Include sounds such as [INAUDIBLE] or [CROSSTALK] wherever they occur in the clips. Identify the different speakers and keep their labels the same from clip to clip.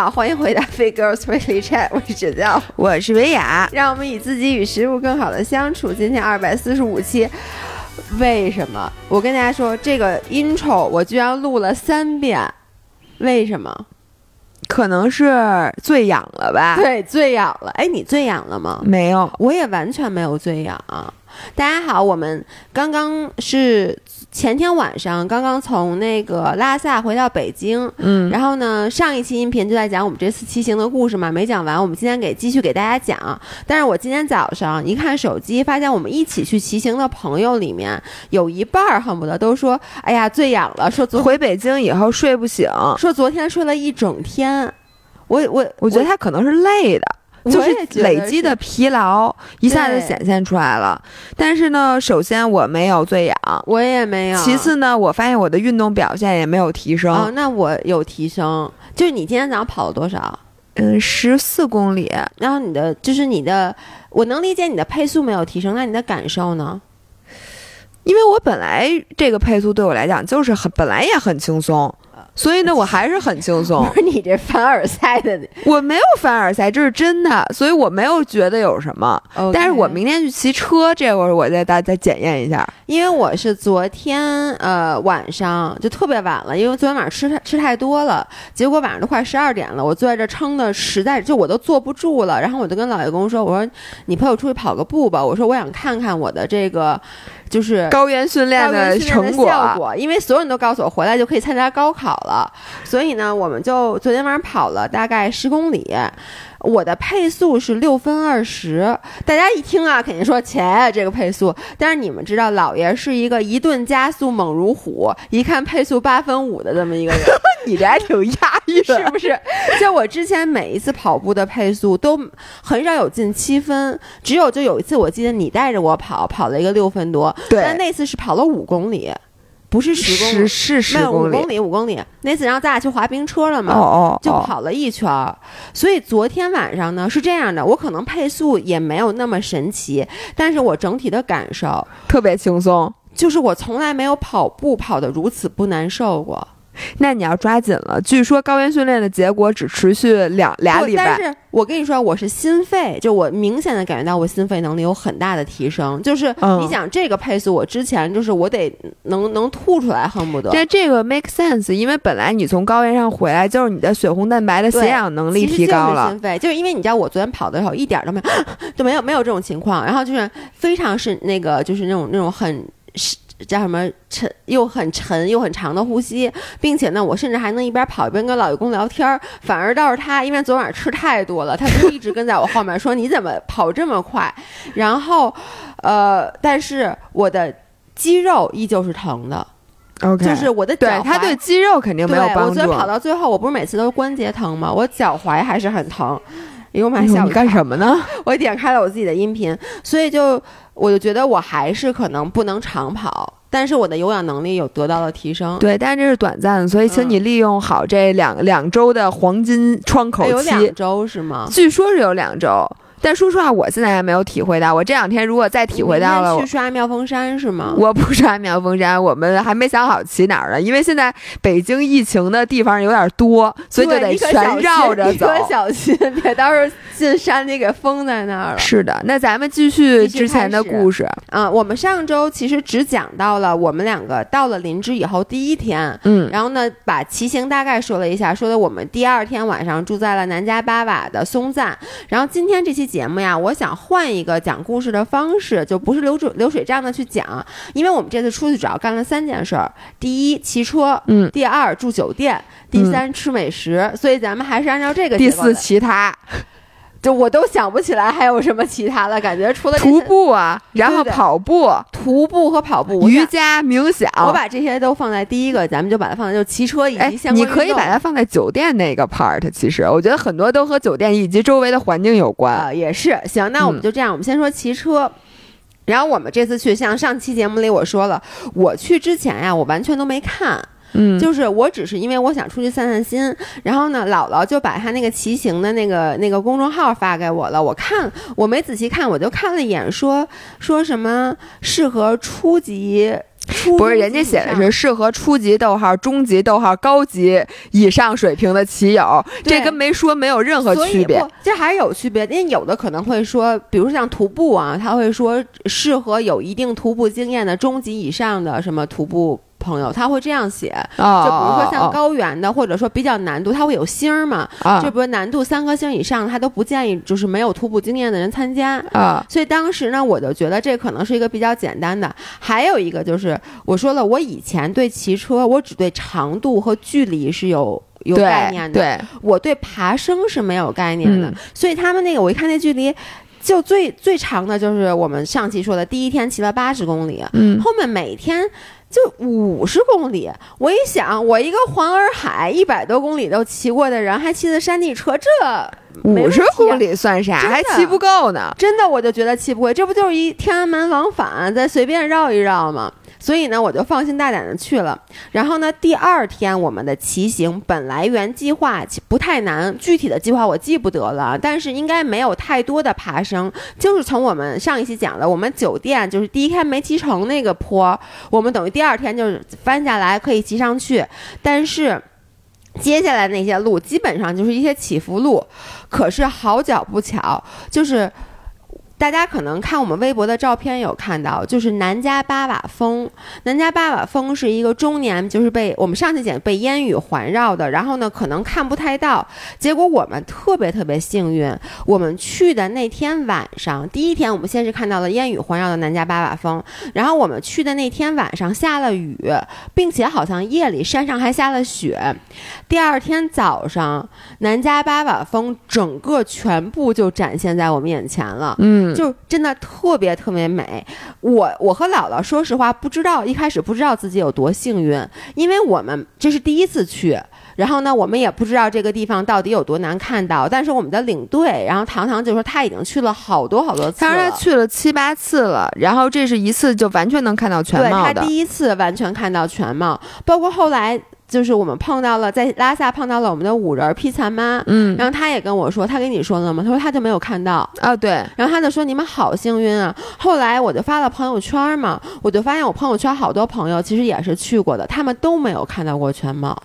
Speaker 1: 好，欢迎回到 Fit Girls Weekly Chat，我是芷教，
Speaker 2: 我是维雅，
Speaker 1: 让我们与自己与食物更好的相处。今天二百四十五期，为什么？我跟大家说，这个 intro 我居然录了三遍，为什么？
Speaker 2: 可能是醉氧了吧？
Speaker 1: 对，醉氧了。哎，你醉氧了吗？
Speaker 2: 没有，
Speaker 1: 我也完全没有醉氧。大家好，我们刚刚是前天晚上刚刚从那个拉萨回到北京，
Speaker 2: 嗯，
Speaker 1: 然后呢，上一期音频就在讲我们这次骑行的故事嘛，没讲完，我们今天给继续给大家讲。但是我今天早上一看手机，发现我们一起去骑行的朋友里面有一半儿恨不得都说：“哎呀，醉氧了。”说昨 [LAUGHS]
Speaker 2: 回北京以后睡不醒，
Speaker 1: 说昨天睡了一整天。我我
Speaker 2: 我觉得他可能是累的。就是累积的疲劳一下子显现出来了，但是呢，首先我没有醉氧，
Speaker 1: 我也没有。
Speaker 2: 其次呢，我发现我的运动表现也没有提升。
Speaker 1: 哦，那我有提升，就是你今天早上跑了多少？
Speaker 2: 嗯，十四公里。
Speaker 1: 然后你的就是你的，我能理解你的配速没有提升，那你的感受呢？
Speaker 2: 因为我本来这个配速对我来讲就是很本来也很轻松。所以呢，我还是很轻松。[LAUGHS]
Speaker 1: 不是你这凡尔赛的，
Speaker 2: 我没有凡尔赛，这是真的。所以我没有觉得有什么。但是我明天去骑车，这会儿我再大再检验一下。
Speaker 1: 因为我是昨天呃晚上就特别晚了，因为昨天晚上吃太吃太多了，结果晚上都快十二点了，我坐在这撑的实在就我都坐不住了。然后我就跟老爷公说：“我说你陪我出去跑个步吧。”我说我想看看我的这个。就是
Speaker 2: 高原训练的成
Speaker 1: 果，因为所有人都告诉我回来就可以参加高考了，所以呢，我们就昨天晚上跑了大概十公里。我的配速是六分二十，大家一听啊，肯定说切这个配速。但是你们知道，老爷是一个一顿加速猛如虎，一看配速八分五的这么一个人。[LAUGHS]
Speaker 2: 你这还挺压抑，
Speaker 1: 是不是？就我之前每一次跑步的配速都很少有近七分，只有就有一次，我记得你带着我跑，跑了一个六分多。
Speaker 2: 对，
Speaker 1: 但那次是跑了五公里。不是十公里，
Speaker 2: 是十公
Speaker 1: 里，五公里，五公里。那次然后咱俩去滑冰车了嘛，
Speaker 2: 哦哦，
Speaker 1: 就跑了一圈儿。所以昨天晚上呢是这样的，我可能配速也没有那么神奇，但是我整体的感受
Speaker 2: 特别轻松，
Speaker 1: 就是我从来没有跑步跑得如此不难受过。
Speaker 2: 那你要抓紧了。据说高原训练的结果只持续两俩礼拜。
Speaker 1: 但是我跟你说，我是心肺，就我明显的感觉到我心肺能力有很大的提升。就是你想这个配速，我之前就是我得能能吐出来，恨不得。
Speaker 2: 但这个 make sense，因为本来你从高原上回来，就是你的血红蛋白的血氧能力提高了。
Speaker 1: 心肺就是因为你知道，我昨天跑的时候一点都没有，[LAUGHS] 就没有没有这种情况。然后就是非常是那个，就是那种那种很是。叫什么沉又很沉又很长的呼吸，并且呢，我甚至还能一边跑一边跟老爷公聊天儿。反而倒是他，因为昨晚吃太多了，他就一直跟在我后面说：“你怎么跑这么快？”然后，呃，但是我的肌肉依旧是疼的。
Speaker 2: OK，
Speaker 1: 就是我的
Speaker 2: 对他对肌肉肯定没有帮助。
Speaker 1: 我昨天跑到最后，我不是每次都关节疼吗？我脚踝还是很疼。哎呦妈！
Speaker 2: 你干什么呢？
Speaker 1: 我点开了我自己的音频，所以就我就觉得我还是可能不能长跑，但是我的有氧能力有得到了提升。
Speaker 2: 对，但是这是短暂的，所以请你利用好这两两周的黄金窗口期。有
Speaker 1: 两周是吗？
Speaker 2: 据说是有两周。但说实话，我现在还没有体会到。我这两天如果再体会到了，
Speaker 1: 去刷妙峰山是吗？
Speaker 2: 我不刷妙峰山，我们还没想好骑哪儿呢。因为现在北京疫情的地方有点多，所以就得全绕着走。
Speaker 1: 可小心，别到时候进山里给封在那儿了。
Speaker 2: 是的，那咱们继续之前的故事
Speaker 1: 啊。我们上周其实只讲到了我们两个到了林芝以后第一天，
Speaker 2: 嗯，
Speaker 1: 然后呢把骑行大概说了一下，说的我们第二天晚上住在了南迦巴瓦的松赞，然后今天这期。节目呀，我想换一个讲故事的方式，就不是流水流水账的去讲，因为我们这次出去主要干了三件事儿：第一，骑车；
Speaker 2: 嗯，
Speaker 1: 第二，住酒店；第三，吃美食。所以咱们还是按照这个。
Speaker 2: 第四，其他。
Speaker 1: 就我都想不起来还有什么其他的感觉，除了
Speaker 2: 徒步啊，然后跑步、
Speaker 1: 徒步和跑步、
Speaker 2: 瑜伽、冥想，
Speaker 1: 我把这些都放在第一个，咱们就把它放在就骑车以及相关。
Speaker 2: 你可以把它放在酒店那个 part，其实我觉得很多都和酒店以及周围的环境有关
Speaker 1: 啊，也是。行，那我们就这样，我们先说骑车。然后我们这次去，像上期节目里我说了，我去之前呀，我完全都没看。
Speaker 2: 嗯，
Speaker 1: 就是我只是因为我想出去散散心，然后呢，姥姥就把他那个骑行的那个那个公众号发给我了。我看我没仔细看，我就看了一眼，说说什么适合初级
Speaker 2: 不是，人家写的是适合初级逗号、中级逗号、高级以上水平的骑友，这跟没说没有任何区别。
Speaker 1: 这还是有区别，因为有的可能会说，比如像徒步啊，他会说适合有一定徒步经验的中级以上的什么徒步。朋友他会这样写，就比如说像高原的，或者说比较难度，它会有星儿嘛，就比如难度三颗星以上，他都不建议就是没有徒步经验的人参加
Speaker 2: 啊。
Speaker 1: 所以当时呢，我就觉得这可能是一个比较简单的。还有一个就是我说了，我以前对骑车，我只对长度和距离是有有概念
Speaker 2: 的，对
Speaker 1: 我对爬升是没有概念的。所以他们那个我一看那距离。就最最长的就是我们上期说的，第一天骑了八十公里，
Speaker 2: 嗯，
Speaker 1: 后面每天就五十公里。我一想，我一个环洱海一百多公里都骑过的人，还骑的山地车，这
Speaker 2: 五十公里算啥？还骑不够呢。
Speaker 1: 真的，我就觉得骑不会，这不就是一天安门往返，再随便绕一绕吗？所以呢，我就放心大胆的去了。然后呢，第二天我们的骑行本来原计划不太难，具体的计划我记不得了，但是应该没有太多的爬升。就是从我们上一期讲的，我们酒店就是第一天没骑成那个坡，我们等于第二天就是翻下来可以骑上去。但是接下来那些路基本上就是一些起伏路，可是好巧不巧，就是。大家可能看我们微博的照片有看到，就是南迦巴瓦峰。南迦巴瓦峰是一个终年就是被我们上次讲被烟雨环绕的，然后呢可能看不太到。结果我们特别特别幸运，我们去的那天晚上，第一天我们先是看到了烟雨环绕的南迦巴瓦峰，然后我们去的那天晚上下了雨，并且好像夜里山上还下了雪。第二天早上，南迦巴瓦峰整个全部就展现在我们眼前了。
Speaker 2: 嗯。
Speaker 1: 就真的特别特别美，我我和姥姥说实话不知道一开始不知道自己有多幸运，因为我们这是第一次去，然后呢我们也不知道这个地方到底有多难看到，但是我们的领队，然后糖糖就说他已经去了好多好多次，
Speaker 2: 他说他去了七八次了，然后这是一次就完全能看到全貌
Speaker 1: 的，他第一次完全看到全貌，包括后来。就是我们碰到了，在拉萨碰到了我们的五人披萨妈，
Speaker 2: 嗯，
Speaker 1: 然后他也跟我说，他跟你说了吗？他说他就没有看到
Speaker 2: 啊，对，
Speaker 1: 然后他就说你们好幸运啊。后来我就发了朋友圈嘛，我就发现我朋友圈好多朋友其实也是去过的，他们都没有看到过全貌。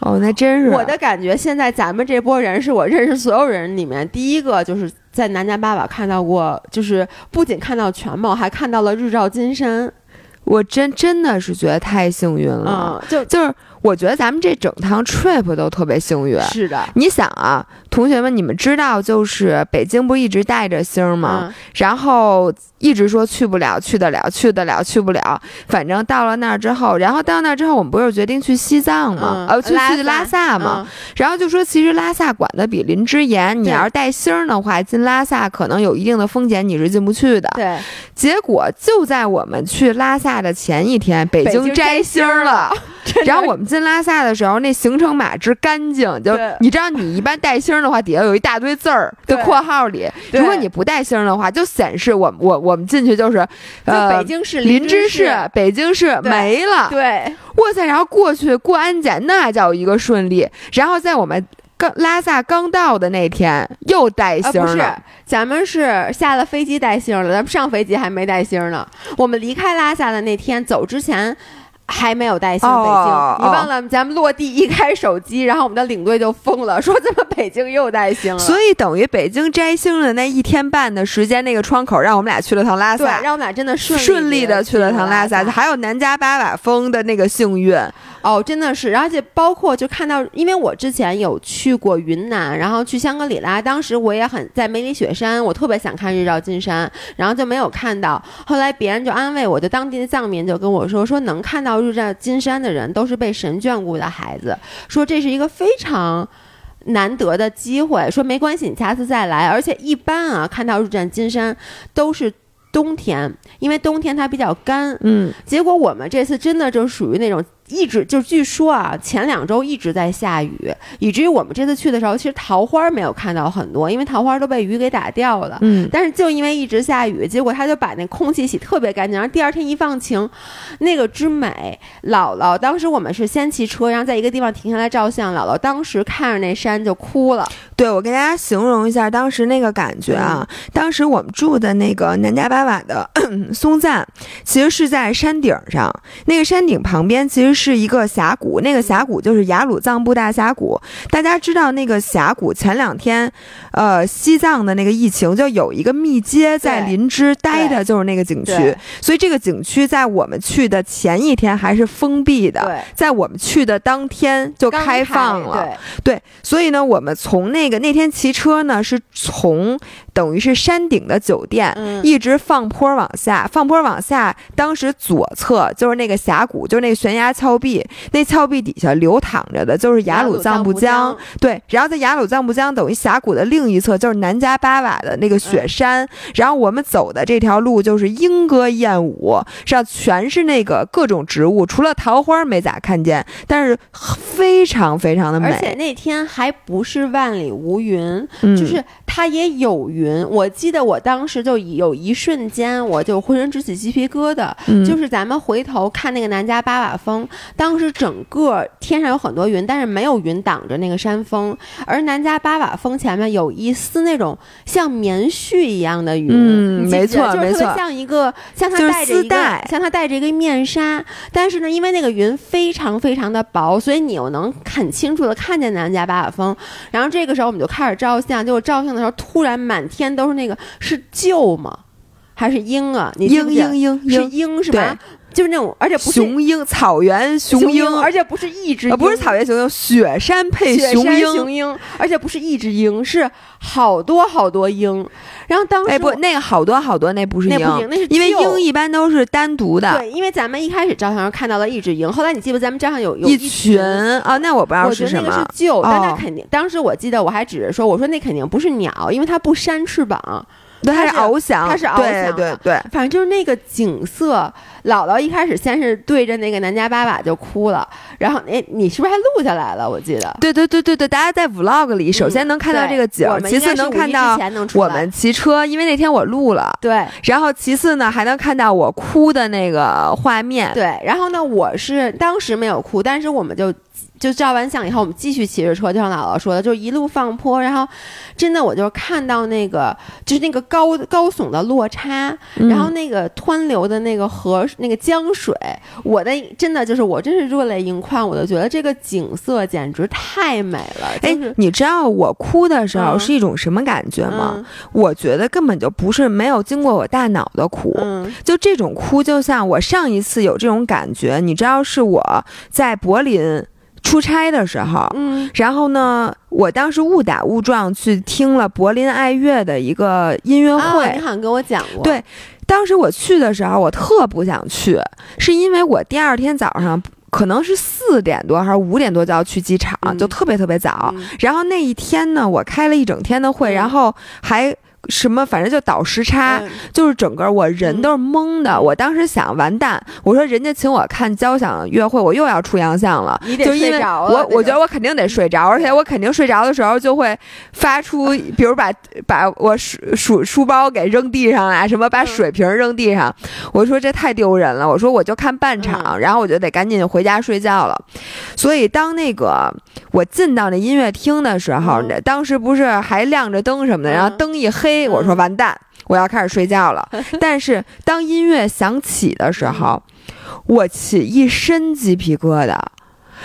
Speaker 2: 哦，那真是
Speaker 1: 我的感觉。现在咱们这波人是我认识所有人里面第一个，就是在南迦巴瓦看到过，就是不仅看到全貌，还看到了日照金山。
Speaker 2: 我真真的是觉得太幸运了，
Speaker 1: 就
Speaker 2: 就是。我觉得咱们这整趟 trip 都特别幸运。
Speaker 1: 是的，
Speaker 2: 你想啊，同学们，你们知道就是北京不一直带着星吗？然后一直说去不了，去得了，去得了，去不了。反正到了那儿之后，然后到那儿之后，我们不是决定去西藏吗？呃，去去拉萨嘛。然后就说，其实拉萨管的比林芝严，你要是带星的话，进拉萨可能有一定的风险，你是进不去的。
Speaker 1: 对。
Speaker 2: 结果就在我们去拉萨的前一天，北京摘星了。[LAUGHS] 然后我们进拉萨的时候，那行程码之干净，就你知道，你一般带星的话，底下有一大堆字儿的括号里，如果你不带星的话，就显示我我我们进去就是，呃，
Speaker 1: 北京市
Speaker 2: 林
Speaker 1: 芝
Speaker 2: 市，北京市没了。
Speaker 1: 对，
Speaker 2: 哇塞！然后过去过安检，那叫一个顺利。然后在我们刚拉萨刚到的那天，又带星了。
Speaker 1: 不是，咱们是下了飞机带星了，咱们上飞机还没带星呢。我们离开拉萨的那天，走之前。还没有带星北京，你忘了咱们落地一开手机，然后我们的领队就疯了，[LAUGHS] 说怎么北京又带星了？
Speaker 2: 所以等于北京摘星的那一天半的时间，那个窗口让我们俩去了趟拉萨，
Speaker 1: 对，让我们俩真的顺
Speaker 2: 顺利
Speaker 1: 的
Speaker 2: 去了趟拉萨，还有南迦巴瓦峰的那个幸运。
Speaker 1: 哦，真的是，而且包括就看到，因为我之前有去过云南，然后去香格里拉，当时我也很在梅里雪山，我特别想看日照金山，然后就没有看到。后来别人就安慰我，就当地的藏民就跟我说，说能看到日照金山的人都是被神眷顾的孩子，说这是一个非常难得的机会，说没关系，你下次再来。而且一般啊，看到日照金山都是。冬天，因为冬天它比较干，
Speaker 2: 嗯，
Speaker 1: 结果我们这次真的就属于那种一直就据说啊，前两周一直在下雨，以至于我们这次去的时候，其实桃花没有看到很多，因为桃花都被雨给打掉了。
Speaker 2: 嗯，
Speaker 1: 但是就因为一直下雨，结果他就把那空气洗特别干净，然后第二天一放晴，那个之美。姥姥当时我们是先骑车，然后在一个地方停下来照相，姥姥当时看着那山就哭了。
Speaker 2: 对，我给大家形容一下当时那个感觉啊，当时我们住的那个南迦巴瓦的松赞，其实是在山顶上，那个山顶旁边其实是一个峡谷，那个峡谷就是雅鲁藏布大峡谷。大家知道那个峡谷前两天，呃，西藏的那个疫情就有一个密接在林芝待的就是那个景区，所以这个景区在我们去的前一天还是封闭的，在我们去的当天就开放了。对，所以呢，我们从那。个那天骑车呢，是从等于是山顶的酒店，一直放坡往下，放坡往下。当时左侧就是那个峡谷，就是那个悬崖峭壁，那峭壁底下流淌着的就是雅鲁藏布江。对，然后在雅鲁藏布江等于峡谷的另一侧就是南迦巴瓦的那个雪山。然后我们走的这条路就是莺歌燕舞，上全是那个各种植物，除了桃花没咋看见，但是非常非常的美。
Speaker 1: 而且那天还不是万里。无云，就是它也有云。我记得我当时就有一瞬间，我就浑身直起鸡皮疙瘩。就是咱们回头看那个南迦巴瓦峰，当时整个天上有很多云，但是没有云挡着那个山峰。而南迦巴瓦峰前面有一丝那种像棉絮一样的云，
Speaker 2: 嗯，没错，
Speaker 1: 没错，像一个像它带着一个像它带着一个面纱。但是呢，因为那个云非常非常的薄，所以你又能很清楚的看见南迦巴瓦峰。然后这个时候。我们就开始照相，结果照相的时候，突然满天都是那个是鹫吗？还是鹰啊？你
Speaker 2: 鹰鹰鹰
Speaker 1: 是鹰是吧？就是那种，而且不是
Speaker 2: 雄鹰，草原雄鹰，
Speaker 1: 而且不是一只，
Speaker 2: 不是草原雄鹰，雪山配
Speaker 1: 雄
Speaker 2: 鹰，
Speaker 1: 雄鹰，而且不是一只鹰，是好多好多鹰。然后当时，
Speaker 2: 哎不，那个好多好多，那不是鹰，
Speaker 1: 那是
Speaker 2: 因为鹰一般都是单独的。
Speaker 1: 对，因为咱们一开始照相时看到了一只鹰，后来你记不？咱们照相有有
Speaker 2: 一
Speaker 1: 群
Speaker 2: 啊，那我不知道是什么。
Speaker 1: 我觉得那个是鹫，但它肯定，当时我记得我还指着说，我说那肯定不是鸟，因为它不扇翅膀。
Speaker 2: 它
Speaker 1: 是
Speaker 2: 翱翔，
Speaker 1: 它是翱
Speaker 2: 翔，对对对，
Speaker 1: 反正就是那个景色。姥姥一开始先是对着那个南迦巴瓦就哭了，然后哎，你是不是还录下来了？我记得，
Speaker 2: 对对对对对，大家在 vlog 里首先能看到这个景，其次能看到我们骑车，因为那天我录了，
Speaker 1: 对，
Speaker 2: 然后其次呢还能看到我哭的那个画面，
Speaker 1: 对，然后呢我是当时没有哭，但是我们就。就照完相以后，我们继续骑着车，就像姥姥说的，就一路放坡，然后真的我就看到那个就是那个高高耸的落差，然后那个湍流的那个河那个江水，我的真的就是我真是热泪盈眶，我就觉得这个景色简直太美了。哎，
Speaker 2: 你知道我哭的时候是一种什么感觉吗？我觉得根本就不是没有经过我大脑的哭，就这种哭，就像我上一次有这种感觉，你知道是我在柏林。出差的时候，
Speaker 1: 嗯，
Speaker 2: 然后呢，我当时误打误撞去听了柏林爱乐的一个音乐会，
Speaker 1: 你好像跟我讲过。
Speaker 2: 对，当时我去的时候，我特不想去，是因为我第二天早上可能是四点多还是五点多就要去机场，就特别特别早。然后那一天呢，我开了一整天的会，然后还。什么？反正就倒时差，就是整个我人都是懵的。我当时想，完蛋！我说人家请我看交响乐会，我又要出洋相了。就因为我我觉得我肯定得睡着，而且我肯定睡着的时候就会发出，比如把 [LAUGHS] 把我书书书包给扔地上啊，什么把水瓶扔地上。我说这太丢人了。我说我就看半场，然后我就得赶紧回家睡觉了。所以当那个我进到那音乐厅的时候，当时不是还亮着灯什么的，然后灯一黑。我说完蛋，我要开始睡觉了。[LAUGHS] 但是当音乐响起的时候，我起一身鸡皮疙瘩。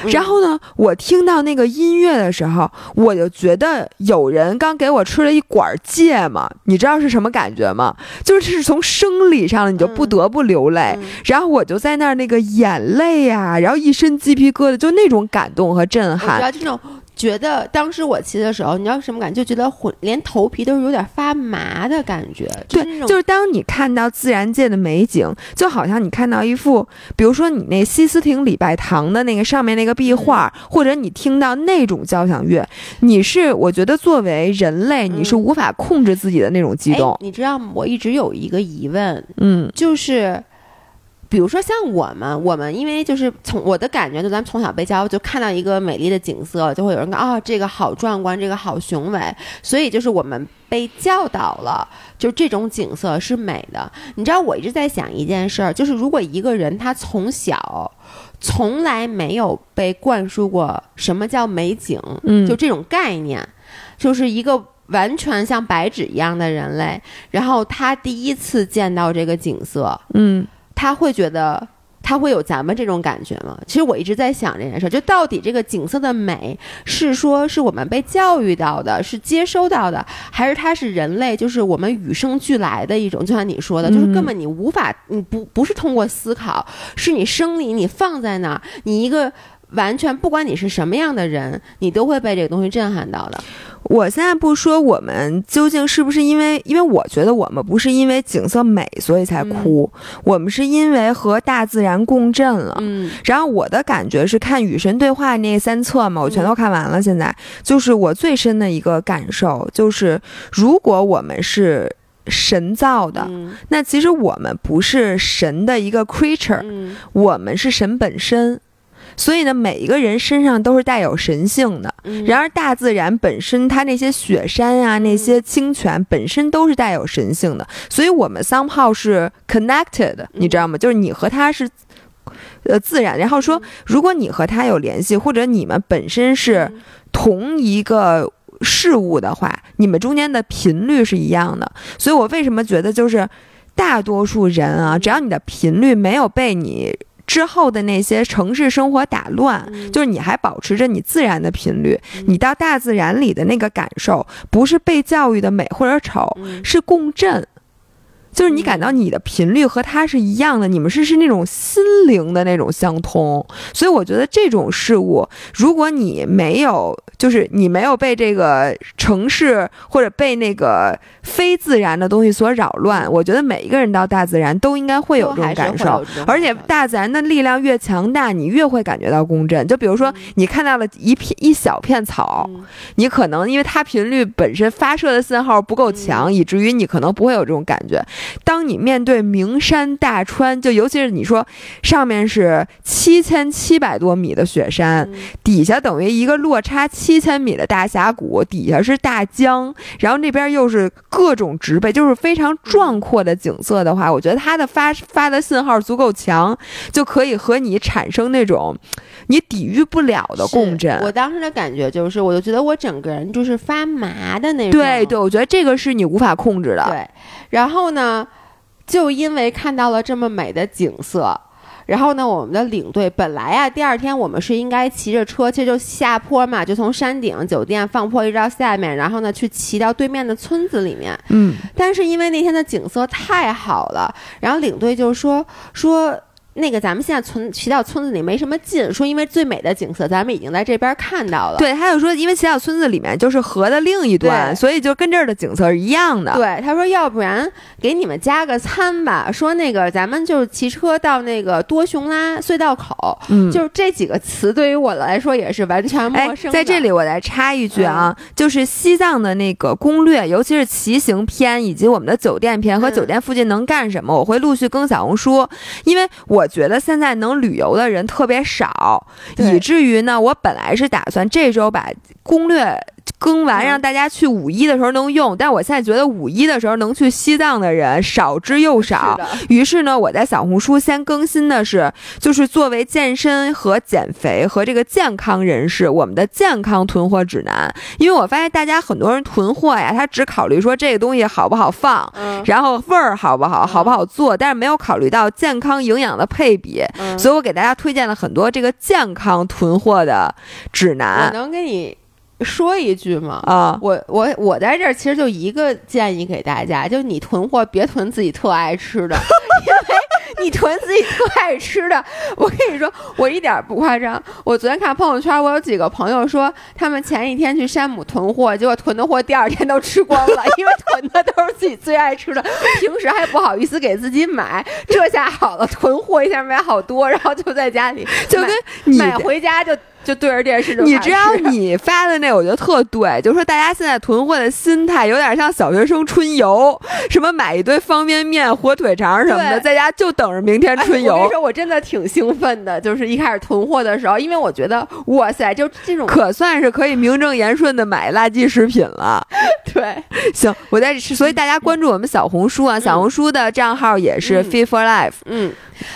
Speaker 2: 然后呢，我听到那个音乐的时候，我就觉得有人刚给我吃了一管芥末。你知道是什么感觉吗？就是从生理上你就不得不流泪。然后我就在那儿，那个眼泪啊，然后一身鸡皮疙瘩，就那种感动和震撼。
Speaker 1: 这种。觉得当时我骑的时候，你知道什么感觉？就觉得混连头皮都是有点发麻的感觉。
Speaker 2: 对，就是当你看到自然界的美景，就好像你看到一幅，比如说你那西斯廷礼拜堂的那个上面那个壁画，或者你听到那种交响乐，你是我觉得作为人类，你是无法控制自己的那种激动。
Speaker 1: 你知道吗？我一直有一个疑问，
Speaker 2: 嗯，
Speaker 1: 就是。比如说像我们，我们因为就是从我的感觉，就咱们从小被教，就看到一个美丽的景色，就会有人说啊，这个好壮观，这个好雄伟，所以就是我们被教导了，就这种景色是美的。你知道，我一直在想一件事儿，就是如果一个人他从小从来没有被灌输过什么叫美景，
Speaker 2: 嗯
Speaker 1: 就这种概念，就是一个完全像白纸一样的人类，然后他第一次见到这个景色，
Speaker 2: 嗯
Speaker 1: 他会觉得他会有咱们这种感觉吗？其实我一直在想这件事儿，就到底这个景色的美是说是我们被教育到的，是接收到的，还是它是人类就是我们与生俱来的一种？就像你说的，就是根本你无法，你不不是通过思考，是你生理你放在那儿，你一个。完全不管你是什么样的人，你都会被这个东西震撼到的。
Speaker 2: 我现在不说我们究竟是不是因为，因为我觉得我们不是因为景色美所以才哭，我们是因为和大自然共振了。
Speaker 1: 嗯
Speaker 2: 然后我的感觉是看《与神对话》那三册嘛，我全都看完了。现在就是我最深的一个感受，就是如果我们是神造的，
Speaker 1: 嗯
Speaker 2: 那其实我们不是神的一个 creature，、
Speaker 1: 嗯
Speaker 2: 我们是神本身。所以呢，每一个人身上都是带有神性的。
Speaker 1: 嗯
Speaker 2: 然而，大自然本身，它那些雪山啊，那些清泉本身都是带有神性的。所以，我们 somehow 是 connected，你知道吗？就是你和它是，呃，自然。然后说，如果你和它有联系，或者你们本身是同一个事物的话，你们中间的频率是一样的。所以我为什么觉得就是大多数人啊，只要你的频率没有被你之后的那些城市生活打乱，
Speaker 1: 嗯
Speaker 2: 就是你还保持着你自然的频率，你到大自然里的那个感受，不是被教育的美或者丑，
Speaker 1: 嗯
Speaker 2: 是共振。就是你感到你的频率和它是一样的，你们是是那种心灵的那种相通，所以我觉得这种事物，如果你没有，就是你没有被这个城市或者被那个非自然的东西所扰乱，我觉得每一个人到大自然都应该会有这种感受。而且大自然的力量越强大，你越会感觉到共振。就比如说，你看到了一片一小片草，
Speaker 1: 嗯
Speaker 2: 你可能因为它频率本身发射的信号不够强，以至于你可能不会有这种感觉。当你面对名山大川，就尤其是你说上面是七千七百多米的雪山，
Speaker 1: 嗯
Speaker 2: 底下等于一个落差七千米的大峡谷，底下是大江，然后那边又是各种植被，就是非常壮阔的景色的话，我觉得它的发发的信号足够强，就可以和你产生那种你抵御不了的共振。
Speaker 1: 我当时的感觉就是，我就觉得我整个人就是发麻的那种。
Speaker 2: 对对，我觉得这个是你无法控制的。
Speaker 1: 对，然后呢，就因为看到了这么美的景色。然后呢，我们的领队本来啊，第二天我们是应该骑着车，其实就下坡嘛，就从山顶酒店放坡一直到下面，然后呢去骑到对面的村子里面。
Speaker 2: 嗯，
Speaker 1: 但是因为那天的景色太好了，然后领队就说说那个咱们现在村骑到村子里没什么劲，说因为最美的景色咱们已经在这边看到了。
Speaker 2: 对，他就说，因为骑到村子里面就是河的另一端，所以就跟这儿的景色是一样的。
Speaker 1: 对，他说要不然给你们加个餐吧，说那个咱们就是骑车到那个多雄拉隧道口，
Speaker 2: 嗯，
Speaker 1: 就是这几个词对于我来说也是完全
Speaker 2: 哎
Speaker 1: 陌生，的。
Speaker 2: 在这里我来插一句啊，就是西藏的那个攻略，尤其是骑行篇以及我们的酒店篇和
Speaker 1: 嗯
Speaker 2: 酒店附近能干什么，我会陆续更小红书，因为我觉得现在能旅游的人特别少，以至于呢，我本来是打算这周把攻略。更完，
Speaker 1: 嗯。
Speaker 2: 让大家去五一的时候能用，但我现在觉得五一的时候能去西藏的人少之又少。
Speaker 1: 是，
Speaker 2: 于是呢，我在小红书先更新的是，就是作为健身和减肥和这个健康人士，我们的健康囤货指南。因为我发现大家很多人囤货呀，他只考虑说这个东西好不好放，
Speaker 1: 嗯。
Speaker 2: 然后味儿好不好，好不好做，但是没有考虑到健康营养的配比。
Speaker 1: 嗯。
Speaker 2: 所以我给大家推荐了很多这个健康囤货的指
Speaker 1: 我
Speaker 2: 南
Speaker 1: 能给你说一句嘛？
Speaker 2: 啊。
Speaker 1: 我我我在这儿其实就一个建议给大家，就你囤货别囤自己特爱吃的，[LAUGHS] 因为你囤自己特爱吃的，我跟你说，我一点儿不夸张。我昨天看朋友圈，我有几个朋友说，他们前一天去山姆囤货，结果囤的货第二天都吃光了，因为囤的都是自己最爱吃的，平时还不好意思给自己买，这下好了，囤货一下买好多，然后就在家里
Speaker 2: 就跟
Speaker 1: 买回家就就对着电视。
Speaker 2: 你知道你发的那，我觉得特对，就是说大家现在囤货的心态有点像小学生春游，[LAUGHS] 什么买一堆方便面、火腿肠什么的，在家就等着明天春游。我
Speaker 1: 跟你说，我真的挺兴奋的，就是一开始囤货的时候，因为我觉得哇塞，就这种
Speaker 2: 可算是可以名正言顺的买垃圾食品了。[LAUGHS]
Speaker 1: 对，
Speaker 2: 行，我在，所以大家关注我们小红书啊，小红书的账号也是 Fit for Life。
Speaker 1: 嗯。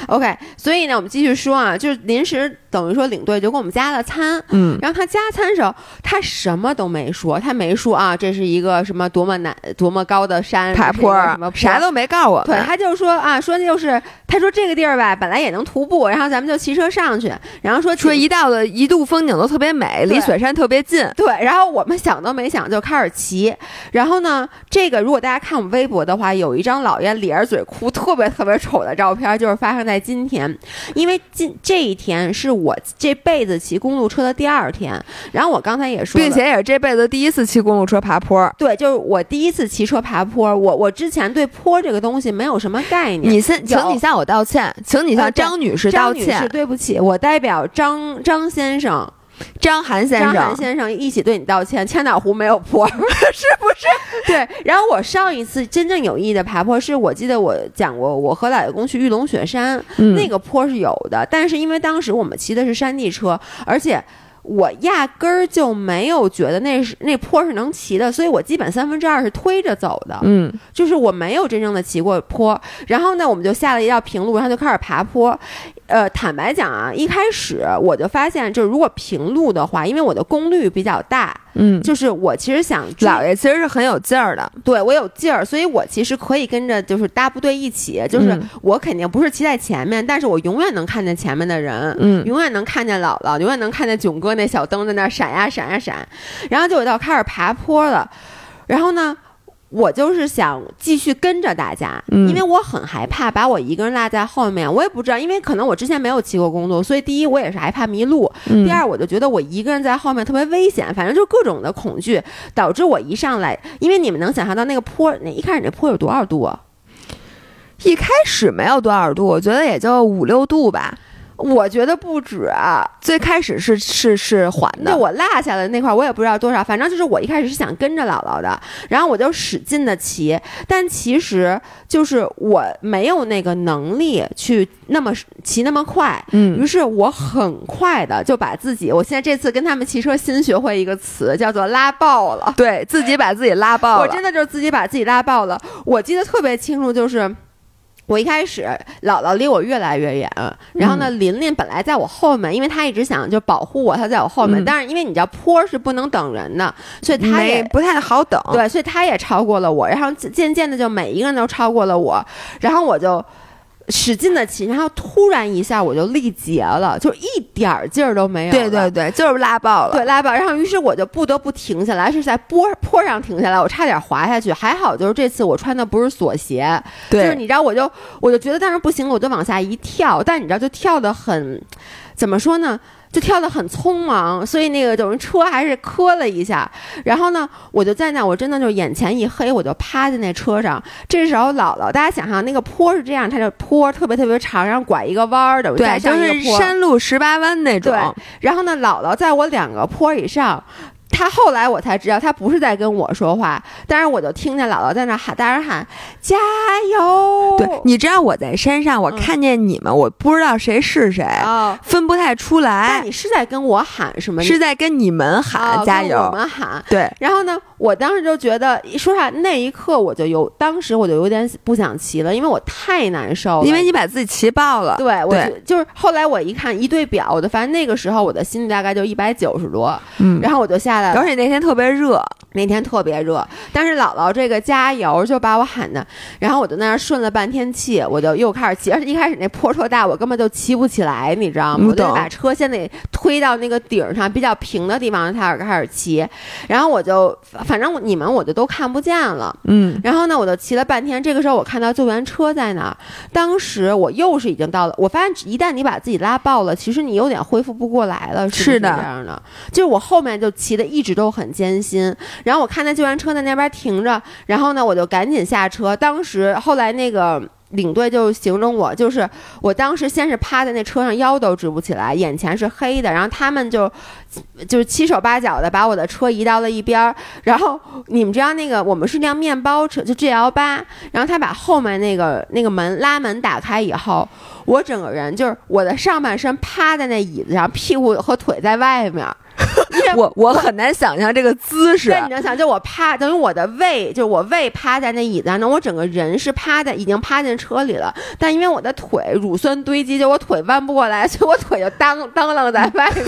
Speaker 1: OK，所以呢，我们继续说啊，就是临时等于说领队就给我们加了餐，
Speaker 2: 嗯，
Speaker 1: 然后他加餐时候，他什么都没说，他没说啊，这是一个什么多么难、多么高的山
Speaker 2: 爬
Speaker 1: 坡，
Speaker 2: 什么啥都没告诉我，
Speaker 1: 对，他就说啊，说就是他说这个地儿吧，本来也能徒步，然后咱们就骑车上去，然后说
Speaker 2: 说一到了一度风景都特别美，离雪山特别近，
Speaker 1: 对，然后我们想都没想就开始骑，然后呢，这个如果大家看我们微博的话，有一张老爷咧着嘴哭，特别特别丑的照片，就是。发生在今天，因为今这一天是我这辈子骑公路车的第二天。然后我刚才也说，
Speaker 2: 并且也是这辈子第一次骑公路车爬坡。
Speaker 1: 对，就是我第一次骑车爬坡。我我之前对坡这个东西没有什么概念。
Speaker 2: 你先，请你向我道歉，请你向张女士道歉。
Speaker 1: 对不起，我代表张张先生。
Speaker 2: 张涵先生，
Speaker 1: 张涵先生一起对你道歉。[LAUGHS] 千岛湖没有坡，[LAUGHS] 是
Speaker 2: 不是？[LAUGHS]
Speaker 1: 对。然后我上一次真正有意义的爬坡，是我记得我讲过，我和老爷公去玉龙雪山，那个坡是有的。但是因为当时我们骑的是山地车，而且。我压根儿就没有觉得那是那坡是能骑的，所以我基本三分之二是推着走的。
Speaker 2: 嗯，
Speaker 1: 就是我没有真正的骑过坡。然后呢，我们就下了一道平路，然后就开始爬坡。呃，坦白讲啊，一开始我就发现，就是如果平路的话，因为我的功率比较大。
Speaker 2: 嗯，
Speaker 1: 就是我其实想，
Speaker 2: 姥爷其实是很有劲儿的，
Speaker 1: 对我有劲儿，所以我其实可以跟着就是大部队一起，就是我肯定不是骑在前面，但是我永远能看见前面的人，
Speaker 2: 嗯，
Speaker 1: 永远能看见姥姥，永远能看见囧哥那小灯在那闪呀闪呀闪，然后就我到开始爬坡了，然后呢。我就是想继续跟着大家，因为我很害怕把我一个人落在后面。我也不知道，因为可能我之前没有骑过公路，所以第一我也是害怕迷路，第二我就觉得我一个人在后面特别危险。反正就各种的恐惧，导致我一上来，因为你们能想象到那个坡，那一开始那坡有多少度？
Speaker 2: 一开始没有多少度，我觉得也就五六度吧。
Speaker 1: 我觉得不止啊，
Speaker 2: 最开始是是是缓的。
Speaker 1: 就我落下的那块我也不知道多少，反正就是我一开始是想跟着姥姥的，然后我就使劲的骑，但其实就是我没有那个能力去那么骑那么快，
Speaker 2: 嗯，
Speaker 1: 于是我很快的就把自己，我现在这次跟他们骑车新学会一个词，叫做拉爆了，
Speaker 2: 对自己把自己拉爆了，
Speaker 1: 我真的就是自己把自己拉爆了，我记得特别清楚，就是。我一开始，姥姥离我越来越远，然后呢，琳琳本来在我后面，因为她一直想就保护我，她在我后面，但是因为你知道坡是不能等人的，所以她也
Speaker 2: 不太好等，
Speaker 1: 对，所以她也超过了我，然后渐渐的就每一个人都超过了我，然后我就。使劲的骑，然后突然一下我就力竭了，就一点儿劲儿都没有。
Speaker 2: 对对对，就是拉爆了。
Speaker 1: 对，拉爆。然后于是我就不得不停下来，是在坡坡上停下来，我差点滑下去。还好就是这次我穿的不是锁鞋，就是你知道，我就我就觉得当时不行了，我就往下一跳。但你知道，就跳的很，怎么说呢？就跳得很匆忙，所以那个等于车还是磕了一下。然后呢，我就在那，我真的就眼前一黑，我就趴在那车上。这时候姥姥，大家想象那个坡是这样，它就坡特别特别长，然后拐一个弯儿的，
Speaker 2: 对，就是山路十八弯那种。
Speaker 1: 对。然后呢，姥姥在我两个坡以上。他后来我才知道，他不是在跟我说话，但是我就听见姥姥在那喊，大声喊加油。
Speaker 2: 对，你知道我在山上，我看见你们，我不知道谁是谁，分不太出来。
Speaker 1: 你是在跟我喊什么？
Speaker 2: 是在跟你们喊加油。
Speaker 1: 我们喊。
Speaker 2: 对。
Speaker 1: 然后呢，我当时就觉得，说实话，那一刻我就有，当时我就有点不想骑了，因为我太难受了。
Speaker 2: 因为你把自己骑爆了。
Speaker 1: 对，我就是后来我一看一对表，我就发现那个时候我的心率大概就一百九十多。
Speaker 2: 嗯。
Speaker 1: 然后我就下来了。
Speaker 2: 而且那天特别热，
Speaker 1: 那天特别热，但是姥姥这个加油就把我喊的，然后我就在那顺了半天气，我就又开始骑。而且一开始那坡特大，我根本就骑不起来，你知道吗？我就把车先得推到那个顶上比较平的地方，才开始骑。然后我就反正你们我就都看不见了，
Speaker 2: 嗯。
Speaker 1: 然后呢，我就骑了半天。这个时候我看到救援车在那儿，当时我又是已经到了。我发现一旦你把自己拉爆了，其实你有点恢复不过来了，是
Speaker 2: 的，
Speaker 1: 这样的。就是我后面就骑的。一直都很艰辛，然后我看那救援车在那边停着，然后呢，我就赶紧下车。当时后来那个领队就形容我，就是我当时先是趴在那车上，腰都直不起来，眼前是黑的，然后他们就就是七手八脚的把我的车移到了一边儿，然后你们知道那个我们是辆面包车，就 G L 八，然后他把后面那个那个门拉门打开以后，我整个人就是我的上半身趴在那椅子上，屁股和腿在外面。[LAUGHS]
Speaker 2: 我我很难想象这个姿势。
Speaker 1: 对，你能想，就我趴，等于我的胃，就我胃趴在那椅子上，那我整个人是趴在，已经趴进车里了。但因为我的腿乳酸堆积，就我腿弯不过来，所以我腿就当当啷在外面。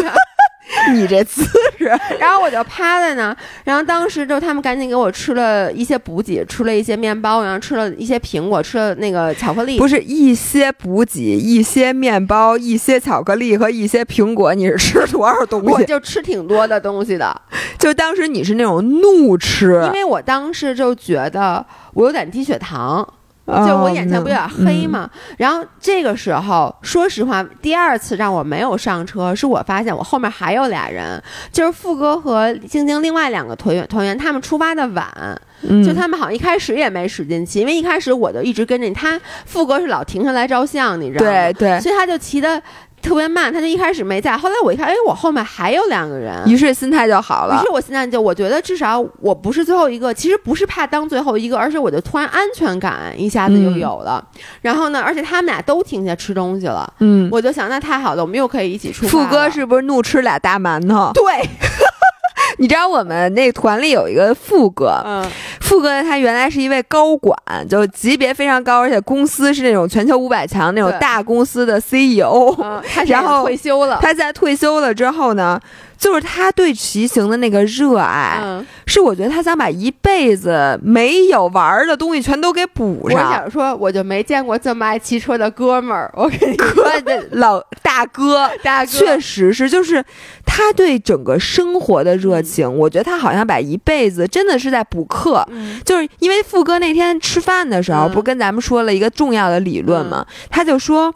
Speaker 1: [LAUGHS]
Speaker 2: 你这姿势，[LAUGHS]
Speaker 1: 然后我就趴在那，然后当时就他们赶紧给我吃了一些补给，吃了一些面包，然后吃了一些苹果，吃了那个巧克力。
Speaker 2: 不是一些补给，一些面包，一些巧克力和一些苹果。你是吃多少东西？
Speaker 1: 我 [LAUGHS] 就吃挺多的东西的。
Speaker 2: 就当时你是那种怒吃，
Speaker 1: 因为我当时就觉得我有点低血糖。就我眼前不有点黑嘛，然后这个时候，说实话，第二次让我没有上车，是我发现我后面还有俩人，就是富哥和晶晶另外两个团员，团员他们出发的晚，就他们好像一开始也没使劲骑，因为一开始我就一直跟着你他，副哥是老停下来照相，你知道吗？
Speaker 2: 对对，
Speaker 1: 所以他就骑的。特别慢，他就一开始没在，后来我一看，哎，我后面还有两个人，
Speaker 2: 于是心态就好了。
Speaker 1: 于是我现在就我觉得至少我不是最后一个，其实不是怕当最后一个，而是我就突然安全感一下子就有了。然后呢，而且他们俩都停下吃东西了，嗯，我就想那太好了，我们又可以一起出发。
Speaker 2: 富哥是不是怒吃俩大馒头？
Speaker 1: 对。[LAUGHS]
Speaker 2: 你知道我们那团里有一个副哥，副哥他原来是一位高管，就级别非常高，而且公司是那种全球五百强那种大公司的 CEO，然后
Speaker 1: 退休了。
Speaker 2: 他在退休了之后呢？就是他对骑行的那个热爱，是我觉得他想把一辈子没有玩的东西全都给补上。
Speaker 1: 我想说，我就没见过这么爱骑车的哥们儿。我跟你
Speaker 2: 说，老大哥，[LAUGHS]
Speaker 1: 大哥，
Speaker 2: 确实是，就是他对整个生活的热情。我觉得他好像把一辈子真的是在补课。就是因为富哥那天吃饭的时候，不跟咱们说了一个重要的理论吗？他就说。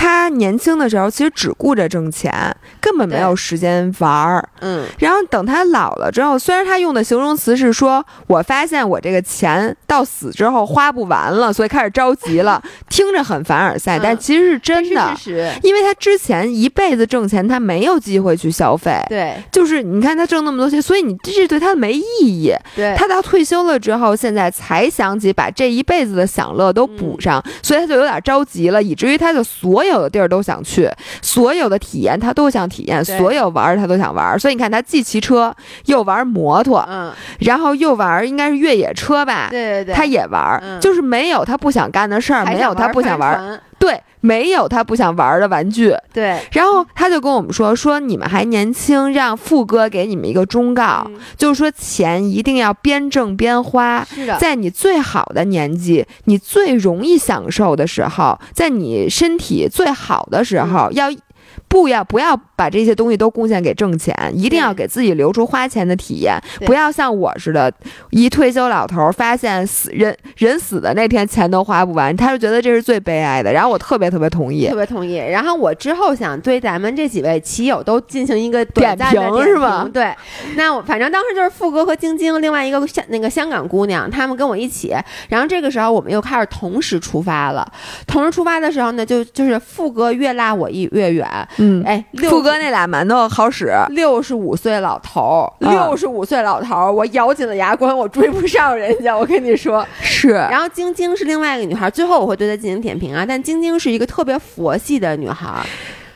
Speaker 2: 他年轻的时候其实只顾着挣钱，根本没有时间玩儿。嗯，然后等他老了之后，虽然他用的形容词是说：“我发现我这个钱到死之后花不完了，所以开始着急了。”听着很凡尔赛，但其实是真的。因为他之前一辈子挣钱，他没有机会去消费。
Speaker 1: 对，
Speaker 2: 就是你看他挣那么多钱，所以你这对他没意义。
Speaker 1: 对，
Speaker 2: 他到退休了之后，现在才想起把这一辈子的享乐都补上，所以他就有点着急了，以至于他的所有。所有的地儿都想去，所有的体验他都想体验，所有玩儿他都想玩儿。所以你看，他既骑车又玩摩托，嗯，然后又玩应该是越野车吧？
Speaker 1: 对对对，
Speaker 2: 他也玩儿，就是没有他不想干的事儿，没有他不想
Speaker 1: 玩。
Speaker 2: 对，没有他不想玩的玩具。
Speaker 1: 对，
Speaker 2: 然后他就跟我们说：“说你们还年轻，让富哥给你们一个忠告，就是说钱一定要边挣边花。
Speaker 1: 是的，
Speaker 2: 在你最好的年纪，你最容易享受的时候，在你身体最好的时候，要不要不要。”把这些东西都贡献给挣钱，一定要给自己留出花钱的体验，不要像我似的，一退休老头发现死人人死的那天钱都花不完，他就觉得这是最悲哀的。然后我特别特别同意，
Speaker 1: 特别同意。然后我之后想对咱们这几位棋友都进行一个点
Speaker 2: 评，是吗？
Speaker 1: 对，那我反正当时就是富哥和晶晶，另外一个香那个香港姑娘，他们跟我一起。然后这个时候我们又开始同时出发了。同时出发的时候呢，就就是富哥越拉我一越远，嗯，哎，
Speaker 2: 富哥。哥那俩馒头好使，
Speaker 1: 六十五岁老头儿，六十五岁老头儿，我咬紧了牙关，我追不上人家。我跟你说 [LAUGHS]
Speaker 2: 是。
Speaker 1: 然后晶晶是另外一个女孩，最后我会对她进行点评啊。但晶晶是一个特别佛系的女孩。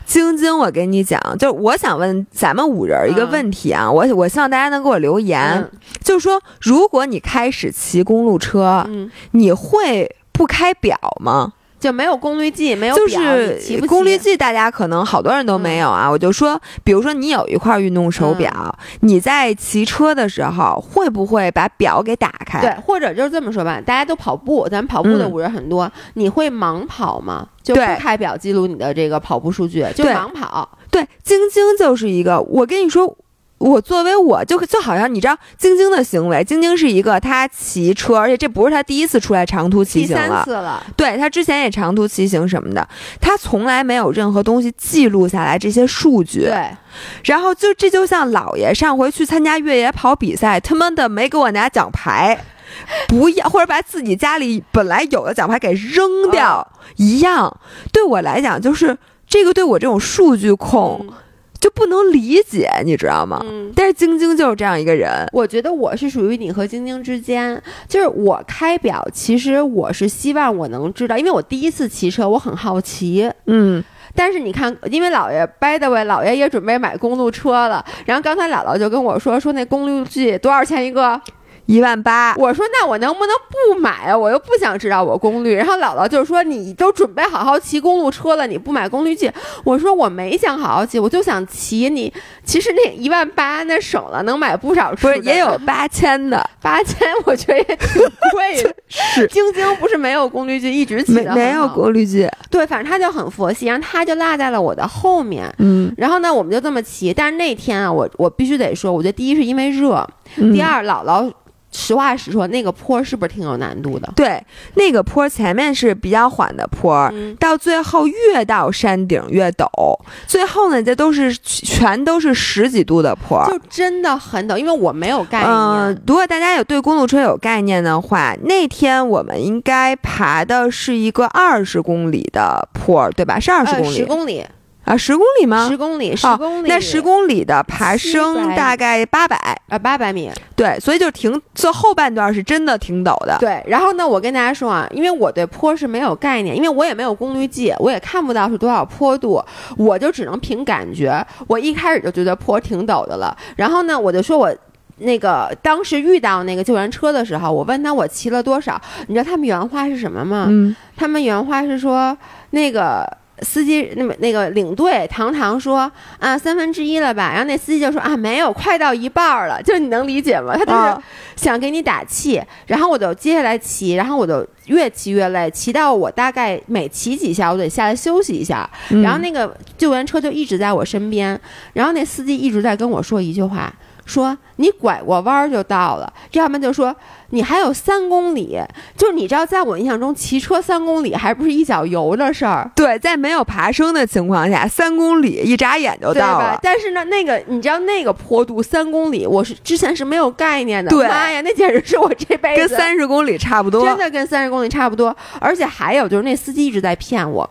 Speaker 2: 晶晶，我跟你讲，就我想问咱们五人一个问题啊，我我希望大家能给我留言，就是说，如果你开始骑公路车，你会不开表吗？
Speaker 1: 就没有功率计，没有
Speaker 2: 就是功率计，大家可能好多人都没有啊。我就说，比如说你有一块运动手表，你在骑车的时候会不会把表给打开？
Speaker 1: 对，或者就是这么说吧，大家都跑步，咱跑步的五人很多，你会盲跑吗？就不开表记录你的这个跑步数据，就盲跑。
Speaker 2: 对，晶晶就是一个，我跟你说。我作为我就就好像你知道晶晶的行为，晶晶是一个她骑车，而且这不是她第一次出来长途骑行了，
Speaker 1: 第三次了。
Speaker 2: 对她之前也长途骑行什么的，她从来没有任何东西记录下来这些数据。
Speaker 1: 对，
Speaker 2: 然后就这就像姥爷上回去参加越野跑比赛，他妈的没给我拿奖牌。不要，或者把自己家里本来有的奖牌给扔掉一样。对我来讲，就是这个对我这种数据控。就不能理解，你知道吗？嗯，但是晶晶就是这样一个人。
Speaker 1: 我觉得我是属于你和晶晶之间，就是我开表，其实我是希望我能知道，因为我第一次骑车，我很好奇。
Speaker 2: 嗯，
Speaker 1: 但是你看，因为姥爷，by the way，姥爷也准备买公路车了。然后刚才姥姥就跟我说，说那公路计多少钱一个？
Speaker 2: 一万八，
Speaker 1: 我说那我能不能不买啊？我又不想知道我功率。然后姥姥就说：“你都准备好好骑公路车了，你不买功率计？”我说：“我没想好好骑，我就想骑。”你其实那一万八那省了，能买不少车。
Speaker 2: 不是也有八千的？
Speaker 1: 八千我觉得也挺贵的。[LAUGHS]
Speaker 2: 是，
Speaker 1: 晶晶不是没有功率计，一直骑的
Speaker 2: 没有功率计。
Speaker 1: 对，反正他就很佛系，然后他就落在了我的后面。
Speaker 2: 嗯，
Speaker 1: 然后呢，我们就这么骑。但是那天啊，我我必须得说，我觉得第一是因为热，第二姥姥。实话实说，那个坡是不是挺有难度的？
Speaker 2: 对，那个坡前面是比较缓的坡，到最后越到山顶越陡，最后呢，这都是全都是十几度的坡，
Speaker 1: 就真的很陡。因为我没有概念。
Speaker 2: 嗯，如果大家有对公路车有概念的话，那天我们应该爬的是一个二十公里的坡，对吧？是二十公里，
Speaker 1: 十公里。
Speaker 2: 啊，十公里吗？
Speaker 1: 十公里，十公里。
Speaker 2: 那十公里的爬升大概八百
Speaker 1: 啊，八百米。
Speaker 2: 对，所以就挺，这后半段是真的挺陡的。
Speaker 1: 对，然后呢，我跟大家说啊，因为我对坡是没有概念，因为我也没有功率计，我也看不到是多少坡度，我就只能凭感觉。我一开始就觉得坡挺陡的了，然后呢，我就说我那个当时遇到那个救援车的时候，我问他我骑了多少，你知道他们原话是什么吗？
Speaker 2: 嗯，
Speaker 1: 他们原话是说那个。司机那么那个领队堂堂说啊三分之一了吧，然后那司机就说啊没有，快到一半了，就你能理解吗？他就是想给你打气。然后我就接下来骑，然后我就越骑越累，骑到我大概每骑几下我得下来休息一下。然后那个救援车就一直在我身边，然后那司机一直在跟我说一句话。说你拐过弯儿就到了，要么就说你还有三公里，就是你知道，在我印象中，骑车三公里还不是一脚油的事儿。
Speaker 2: 对，在没有爬升的情况下，三公里一眨眼就到了。
Speaker 1: 但是呢，那个你知道那个坡度三公里，我是之前是没有概念的。
Speaker 2: 对，
Speaker 1: 妈呀，那简直是我这辈
Speaker 2: 子跟三十公里差不多，
Speaker 1: 真的跟三十公里差不多。而且还有就是那司机一直在骗我。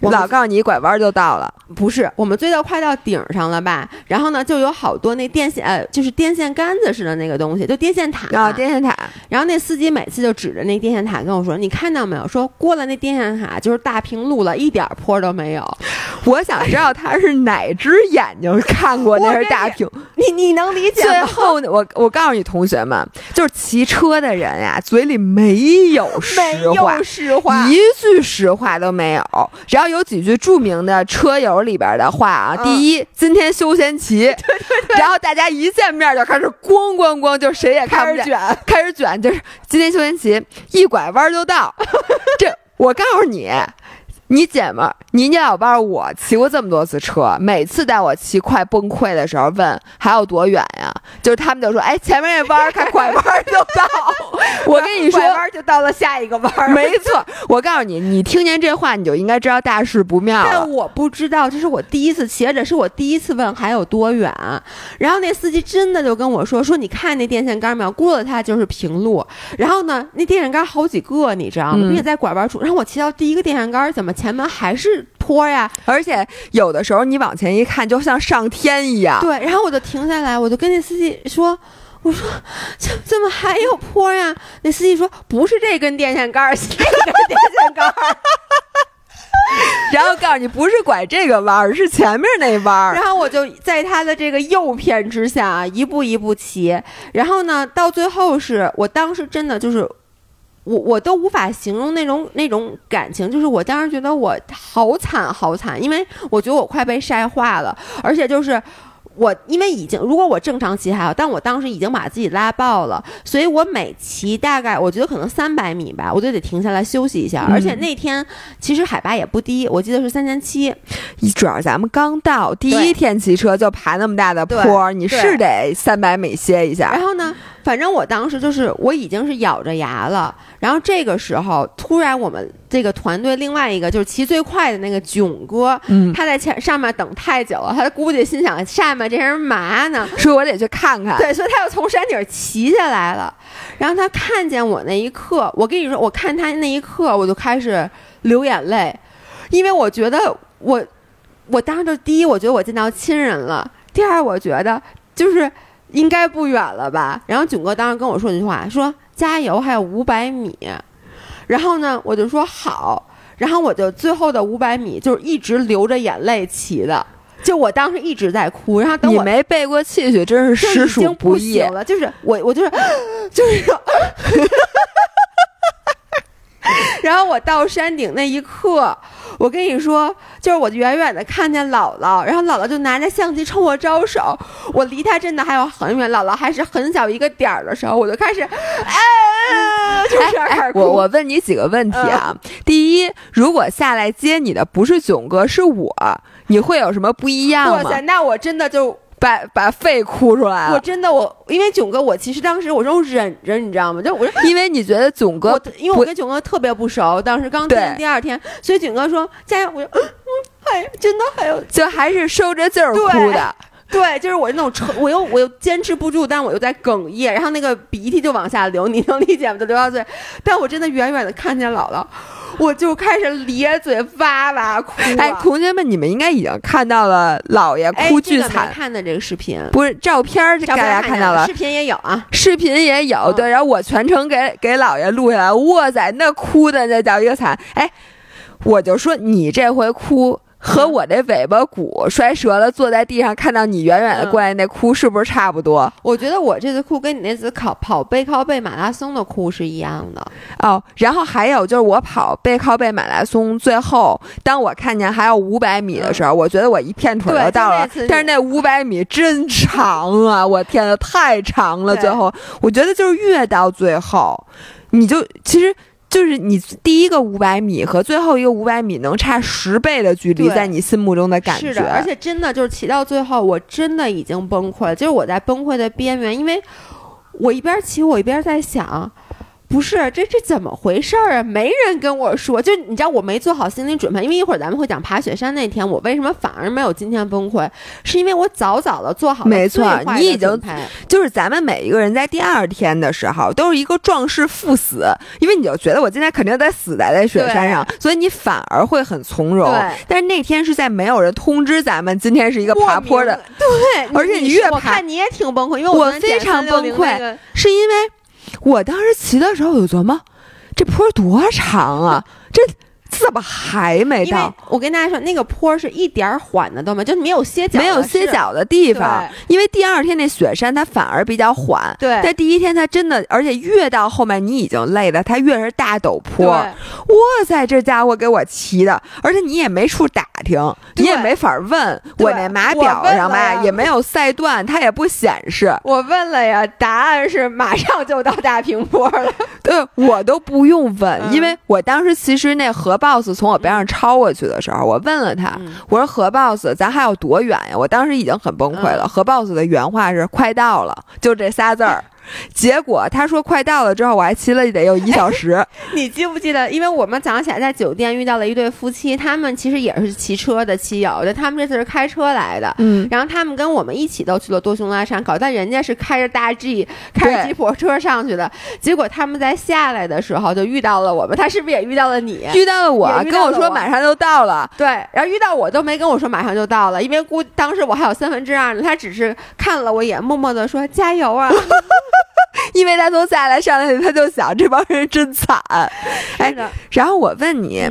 Speaker 2: 我老告诉你，一拐弯就到了。
Speaker 1: 不是，我们追到快到顶上了吧？然后呢，就有好多那电线，呃，就是电线杆子似的那个东西，就电线塔
Speaker 2: 啊，电线塔。
Speaker 1: 然后那司机每次就指着那电线塔跟我说：“你看到没有？说过了那电线塔就是大平路了，一点坡都没有。”
Speaker 2: 我想知道他是哪只眼睛看过那是大平？
Speaker 1: 你你能理解吗？
Speaker 2: 最后我我告诉你同学们，就是骑车的人呀，嘴里没有实话，
Speaker 1: 实话，
Speaker 2: 一句实话都没有。只要有几句著名的车友里边的话啊，第一，今天休闲骑，然后大家一见面就开始咣咣咣，就谁也看不见，开始卷，就是今天休闲骑，一拐弯就到。[LAUGHS] 这我告诉你。你姐们儿，你你老伴儿，我骑过这么多次车，每次带我骑快崩溃的时候，问还有多远呀？就是他们就说，哎，前面那弯儿，看拐弯就到。[LAUGHS] 我跟你说，
Speaker 1: 拐弯就到了下一个弯儿。[LAUGHS]
Speaker 2: 没错，我告诉你，你听见这话，你就应该知道大事不妙了。
Speaker 1: 但我不知道，这是我第一次骑，这是我第一次问还有多远。然后那司机真的就跟我说，说你看那电线杆没有？过了它就是平路。然后呢，那电线杆好几个，你知道吗？并且在拐弯处。然后我骑到第一个电线杆，怎么？前门还是坡呀，
Speaker 2: 而且有的时候你往前一看，就像上天一样。
Speaker 1: 对，然后我就停下来，我就跟那司机说：“我说怎怎么还有坡呀？”那司机说：“不是这根电线杆，是那根电线杆。[LAUGHS] ”
Speaker 2: 然后告诉你，不是拐这个弯儿，是前面那弯儿。
Speaker 1: 然后我就在他的这个诱骗之下，一步一步骑。然后呢，到最后是我当时真的就是。我我都无法形容那种那种感情，就是我当时觉得我好惨好惨，因为我觉得我快被晒化了，而且就是我因为已经如果我正常骑还好，但我当时已经把自己拉爆了，所以我每骑大概我觉得可能三百米吧，我就得停下来休息一下，而且那天其实海拔也不低，我记得是三千七，
Speaker 2: 主要咱们刚到第一天骑车就爬那么大的坡，你是得三百米歇一下，
Speaker 1: 然后呢？反正我当时就是我已经是咬着牙了，然后这个时候突然我们这个团队另外一个就是骑最快的那个囧哥，
Speaker 2: 嗯，
Speaker 1: 他在前上面等太久了，他估计心想下面这人嘛呢？
Speaker 2: 说我得去看看。
Speaker 1: 对，所以他又从山顶骑下来了。然后他看见我那一刻，我跟你说，我看他那一刻，我就开始流眼泪，因为我觉得我，我当时就第一，我觉得我见到亲人了；第二，我觉得就是应该不远了吧。然后囧哥当时跟我说一句话，说加油，还有五百米。然后呢，我就说好。然后我就最后的五百米就是一直流着眼泪骑的。就我当时一直在哭，然后等我
Speaker 2: 没背过气去，真是实属
Speaker 1: 不
Speaker 2: 易
Speaker 1: 了。就是我，我就是 [GASPS] 就是，[LAUGHS] [LAUGHS] 然后我到山顶那一刻，我跟你说，就是我远远的看见姥姥，然后姥姥就拿着相机冲我招手，我离她真的还有很远，姥姥还是很小一个点儿的时候，我就开始，[LAUGHS] 哎，[LAUGHS] 就是开始哭。
Speaker 2: 我我问你几个问题啊，第一，如果下来接你的不是囧哥，是我。你会有什么不一样吗？
Speaker 1: 哇塞，那我真的就
Speaker 2: 把把肺哭出来了。
Speaker 1: 我真的，我因为囧哥，我其实当时我都忍着，你知道吗？就我
Speaker 2: 因为你觉得囧哥，
Speaker 1: 因为我跟囧哥特别不熟，当时刚见第二天，所以囧哥说加油，我就嗯，哎，真的还有，
Speaker 2: 就还是收着劲儿哭的。
Speaker 1: 对，就是我那种抽，我又我又坚持不住，但我又在哽咽，然后那个鼻涕就往下流，你能理解吗？就流到嘴，但我真的远远的看见姥姥。我就开始咧嘴哇哇哭。
Speaker 2: 哎，同学们，你们应该已经看到了姥爷哭巨惨。
Speaker 1: 看的这个视频
Speaker 2: 不是照片，大家
Speaker 1: 看
Speaker 2: 到了。
Speaker 1: 视频也有啊，
Speaker 2: 视频也有。对，然后我全程给给姥爷录下来。哇塞，那哭的那叫一个惨。哎，我就说你这回哭。和我这尾巴骨摔折了，坐在地上看到你远远的过来那哭，是不是差不多？
Speaker 1: 我觉得我这次哭跟你那次考跑背靠背马拉松的哭是一样的
Speaker 2: 哦。然后还有就是我跑背靠背马拉松，最后当我看见还有五百米的时候，我觉得我一片腿就到了。但是那五百米真长啊！我天呐，太长了！最后我觉得就是越到最后，你就其实。就是你第一个五百米和最后一个五百米能差十倍的距离，在你心目中的感觉。
Speaker 1: 是的，而且真的就是骑到最后，我真的已经崩溃了，就是我在崩溃的边缘，因为我一边骑我一边在想。不是，这这怎么回事儿啊？没人跟我说，就你知道我没做好心理准备，因为一会儿咱们会讲爬雪山那天，我为什么反而没有今天崩溃？是因为我早早的做好了
Speaker 2: 没错，你已经就是咱们每一个人在第二天的时候都是一个壮士赴死，因为你就觉得我今天肯定得死在在雪山上，所以你反而会很从容。但是那天是在没有人通知咱们今天是一个爬坡的，
Speaker 1: 对，
Speaker 2: 而且你越爬，
Speaker 1: 我看你也挺崩溃，因为
Speaker 2: 我非常崩溃，是因为。我当时骑的时候，我就琢磨，这坡多长啊？这。怎么还没到？
Speaker 1: 我跟大家说，那个坡是一点缓的都没有，就没有歇脚，
Speaker 2: 没有歇脚的地方。因为第二天那雪山它反而比较缓。
Speaker 1: 对，
Speaker 2: 在第一天它真的，而且越到后面你已经累了，它越是大陡坡。哇塞，这家伙给我骑的，而且你也没处打听，你也没法问。我那码表上吧也没有赛段，它也不显示。
Speaker 1: 我问了呀，答案是马上就到大平坡了。
Speaker 2: 对，我都不用问，因为我当时其实那河。Boss 从我边上超过去的时候，我问了他，我说何 boss，咱还有多远呀？我当时已经很崩溃了。何 boss 的原话是快到了，就这仨字儿。[LAUGHS] 结果他说快到了之后，我还骑了得有一小时。[LAUGHS]
Speaker 1: 你记不记得？因为我们早上起来在酒店遇到了一对夫妻，他们其实也是骑车的骑友，就他们这次是开车来的。
Speaker 2: 嗯，
Speaker 1: 然后他们跟我们一起都去了多雄拉山口，但人家是开着大 G，开着吉普车上去的。结果他们在下来的时候就遇到了我们，他是不是也遇到了你？
Speaker 2: 遇到了我，跟我说马上就到了。
Speaker 1: 对，然后遇到我都没跟我说马上就到了，因为估当时我还有三分之二呢，他只是看了我一眼，默默的说加油啊。[LAUGHS] [LAUGHS]
Speaker 2: 因为他从下来上来，他就想这帮人真惨，哎，然后我问你，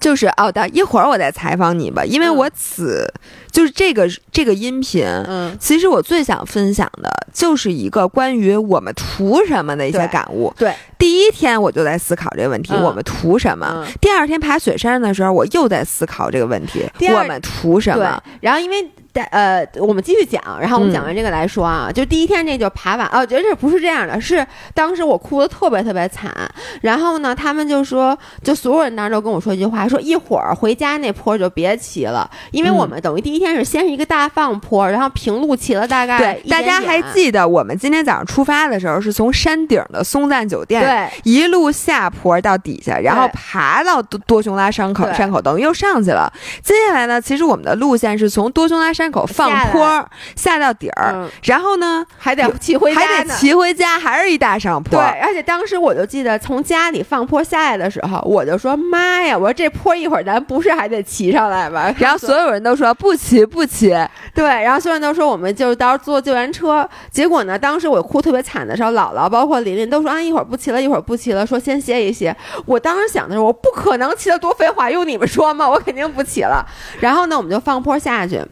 Speaker 2: 就是哦，等一会儿我再采访你吧，因为我此就是这个这个音频，
Speaker 1: 嗯，
Speaker 2: 其实我最想分享的就是一个关于我们图什么的一些感悟。
Speaker 1: 对，
Speaker 2: 第一天我就在思考这个问题，我们图什么？第二天爬雪山的时候，我又在思考这个问题，我们图什么？
Speaker 1: 然后因为。呃，我们继续讲，然后我们讲完这个来说啊，就第一天这就爬完，哦，我觉得这不是这样的，是当时我哭的特别特别惨，然后呢，他们就说，就所有人当时都跟我说一句话，说一会儿回家那坡就别骑了，因为我们等于第一天。天是先是一个大放坡，然后平路骑了大概
Speaker 2: 对，大家还记得我们今天早上出发的时候是从山顶的松赞酒店
Speaker 1: 对
Speaker 2: 一路下坡到底下，然后爬到多多雄拉山口山口，等于又上去了。接下来呢，其实我们的路线是从多雄拉山口放坡下到底儿，
Speaker 1: 嗯，
Speaker 2: 然后呢
Speaker 1: 还得骑回家
Speaker 2: 还得。骑回家，还是一大上坡。
Speaker 1: 对，而且当时我就记得从家里放坡下来的时候，我就说妈呀，我说这坡一会儿咱不是还得骑上来吗？
Speaker 2: 然后所有人都说不骑不骑，
Speaker 1: 对，然后所有人都说我们就到时候坐救援车。结果呢，当时我哭特别惨的时候，姥姥包括琳琳都说啊，一会儿不骑了，一会儿不骑了，说先歇一歇。我当时想的是，我不可能骑得多废话，用你们说吗？我肯定不骑了。然后呢，我们就放坡下去，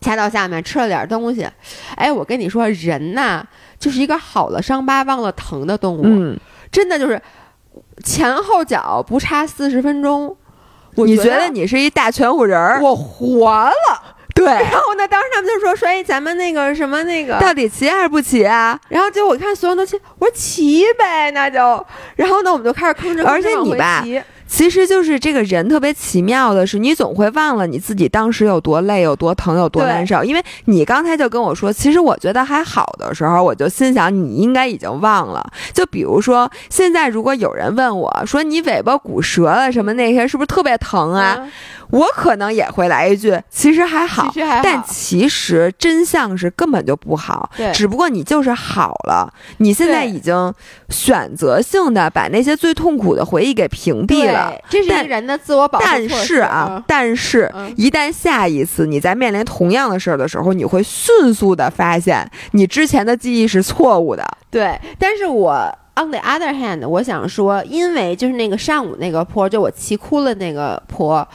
Speaker 1: 下到下面吃了点东西。哎，我跟你说，人呐，就是一个好了伤疤忘了疼的动物，
Speaker 2: 嗯，
Speaker 1: 真的就是前后脚不差四十分钟。
Speaker 2: 你觉得你是一大全乎人儿？
Speaker 1: 我活了？
Speaker 2: 对，
Speaker 1: 然后呢，当时他们就说说，哎，咱们那个什么那个，
Speaker 2: 到底骑还是不骑啊？
Speaker 1: 然后结果我看所有人都骑，我说骑呗，那就，然后呢，我们就开始吭哧吭哧
Speaker 2: 而且
Speaker 1: 往回
Speaker 2: 你吧
Speaker 1: 骑
Speaker 2: 其实就是这个人特别奇妙的是，你总会忘了你自己当时有多累、有多疼、有多难受。因为你刚才就跟我说，其实我觉得还好的时候，我就心想你应该已经忘了。就比如说，现在如果有人问我说你尾巴骨折了什么那些，是不是特别疼啊？
Speaker 1: 嗯
Speaker 2: 我可能也会来一句，其实还好。
Speaker 1: 其实还好
Speaker 2: 但其实真相是根本就不好，
Speaker 1: 对
Speaker 2: 只不过你就是好了，你现在已经选择性的把那些最痛苦的回忆给屏蔽了。
Speaker 1: 对，这是一个人的自我保护
Speaker 2: 但是啊，但是
Speaker 1: 嗯
Speaker 2: 一旦下一次你在面临同样的事儿的时候，你会迅速的发现你之前的记忆是错误的。
Speaker 1: 对，但是我 on the other hand，我想说，因为就是那个上午那个坡，就我骑哭了那个坡，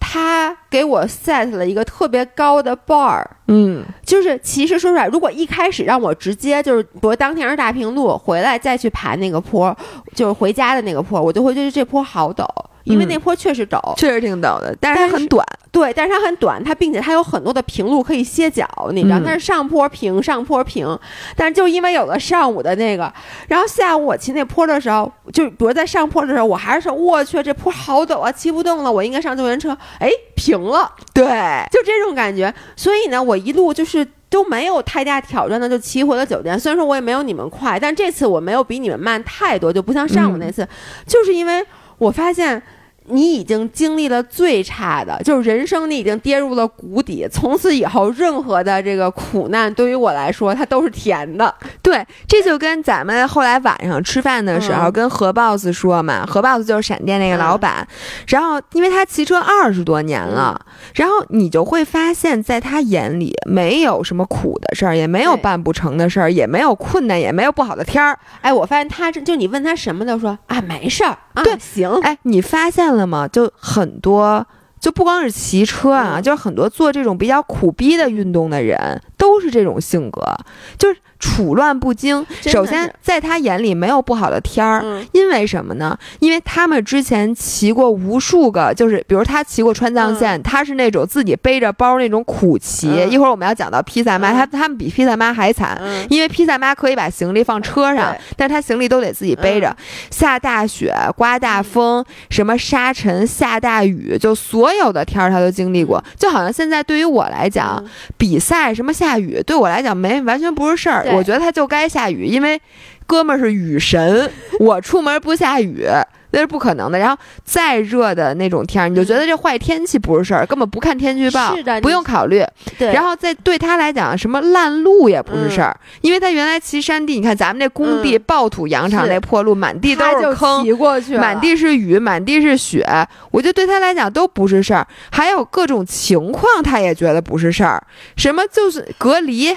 Speaker 1: 他给我 set 了一个特别高的 bar。
Speaker 2: 嗯，
Speaker 1: 就是其实说出来，如果一开始让我直接就是，比如当天是大平路，回来再去爬那个坡，就是回家的那个坡，我就会觉得这坡好陡，因为
Speaker 2: 嗯
Speaker 1: 那坡确实陡。
Speaker 2: 确实挺陡的，但是它很短。
Speaker 1: 对，但是它很短，它并且它有很多的平路可以歇脚，你知道，
Speaker 2: 嗯
Speaker 1: 它是上坡平，上坡平。但是就因为有了上午的那个，然后下午我骑那坡的时候，就比如在上坡的时候，我还是说，我去，这坡好陡啊，骑不动了，我应该上救援车。哎，平了，
Speaker 2: 对，
Speaker 1: 就这种感觉。所以呢，我一路就是。都没有太大挑战的，就骑回了酒店。虽然说我也没有你们快，但这次我没有比你们慢太多，就不像上午那次，就是因为我发现你已经经历了最差的，就是人生你已经跌入了谷底，从此以后任何的这个苦难对于我来说，它都是甜的。
Speaker 2: 对，这就跟咱们后来晚上吃饭的时候
Speaker 1: 嗯。
Speaker 2: 跟何 boss 说嘛，何 boss 就是闪电那个老板，然后因为他骑车二十多年了，然后你就会发现，在他眼里没有什么苦的事儿，也没有办不成的事儿，也没有困难，也没有不好的天儿。
Speaker 1: 哎，我发现他这就你问他什么都说啊没事儿啊，
Speaker 2: 对。
Speaker 1: 行，
Speaker 2: 哎，你发现了吗？就很多。就不光是骑车啊，
Speaker 1: 嗯
Speaker 2: 就是很多做这种比较苦逼的运动的人，都是这种性格，就是处乱不惊。首先，在他眼里没有不好的天儿，
Speaker 1: 嗯
Speaker 2: 因为什么呢？因为他们之前骑过无数个，就是比如他骑过川藏线，他是那种自己背着包那种苦骑。
Speaker 1: 嗯
Speaker 2: 一会儿我们要讲到披萨妈，
Speaker 1: 嗯
Speaker 2: 他他们比披萨妈还惨。
Speaker 1: 嗯，
Speaker 2: 因为披萨妈可以把行李放车上
Speaker 1: 对，
Speaker 2: 但是她行李都得自己背着。下大雪、刮大风、什么沙尘、下大雨，就所有的天儿他都经历过。就好像现在对于我来讲，
Speaker 1: 嗯
Speaker 2: 比赛什么下雨，对我来讲没完全不是事儿。
Speaker 1: 对
Speaker 2: 我觉得他就该下雨，因为哥们儿是雨神，[LAUGHS] 我出门不下雨。那是不可能的。然后再热的那种天儿，你就觉得这坏天气不是事儿，根本不看天气预报，
Speaker 1: 是的
Speaker 2: 不用考虑。
Speaker 1: 对，
Speaker 2: 然后再对他来讲，什么烂路也不是事儿，因为他原来骑山地，你看咱们这工地
Speaker 1: 嗯
Speaker 2: 暴土扬场那破路，满地都
Speaker 1: 是
Speaker 2: 坑，
Speaker 1: 骑过去，
Speaker 2: 满地是雨，满地是雪，我觉得对他来讲都不是事儿。还有各种情况，他也觉得不是事儿，什么就是隔离、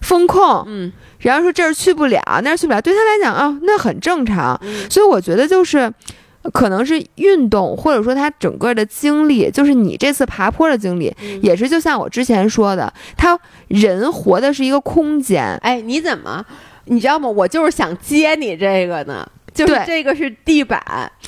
Speaker 2: 风控，
Speaker 1: 嗯
Speaker 2: 然后说这儿去不了，那儿去不了，对他来讲啊，那很正常。
Speaker 1: 嗯
Speaker 2: 所以我觉得就是。可能是运动，或者说他整个的经历，就是你这次爬坡的经历，
Speaker 1: 嗯
Speaker 2: 也是就像我之前说的，他人活的是一个空间，
Speaker 1: 哎，你怎么？你知道吗？我就是想接你这个呢。就是这个是地板，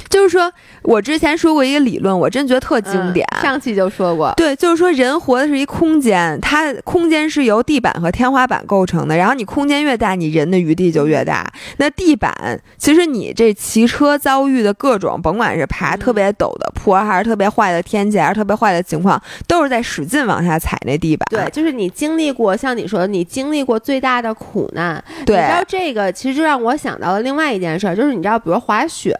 Speaker 2: 就是说我之前说过一个理论，我真觉得特经典。
Speaker 1: 上期就说过，
Speaker 2: 对，就是说人活的是一空间，它空间是由地板和天花板构成的。然后你空间越大，你人的余地就越大。那地板其实你这骑车遭遇的各种，甭管是爬特别陡的坡，还是特别坏的天气，还是特别坏的情况，都是在使劲往下踩那地板。
Speaker 1: 对，就是你经历过，像你说的，你经历过最大的苦难。
Speaker 2: 对，
Speaker 1: 你知道这个其实就让我想到了另外一件事儿，就是你知道，比如滑雪，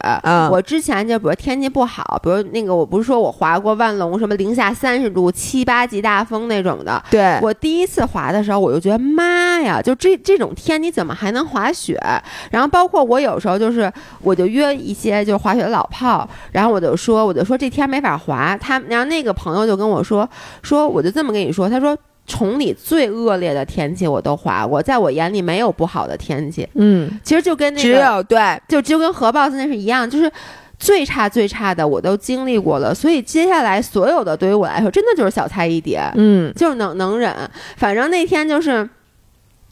Speaker 1: 我之前就比如天气不好，比如那个我不是说我滑过万隆什么零下三十度七八级大风那种的，
Speaker 2: 对
Speaker 1: 我第一次滑的时候，我就觉得妈呀，就这这种天你怎么还能滑雪？然后包括我有时候就是我就约一些就是滑雪的老炮，然后我就说我就说这天没法滑，他然后那个朋友就跟我说说我就这么跟你说，他说。崇礼最恶劣的天气我都滑过，在我眼里没有不好的天气。
Speaker 2: 嗯，
Speaker 1: 其实就跟那个
Speaker 2: 只有对，
Speaker 1: 就就跟核 boss 那是一样，就是最差最差的我都经历过了，所以接下来所有的对于我来说真的就是小菜一碟。
Speaker 2: 嗯，
Speaker 1: 就是能能忍。反正那天就是，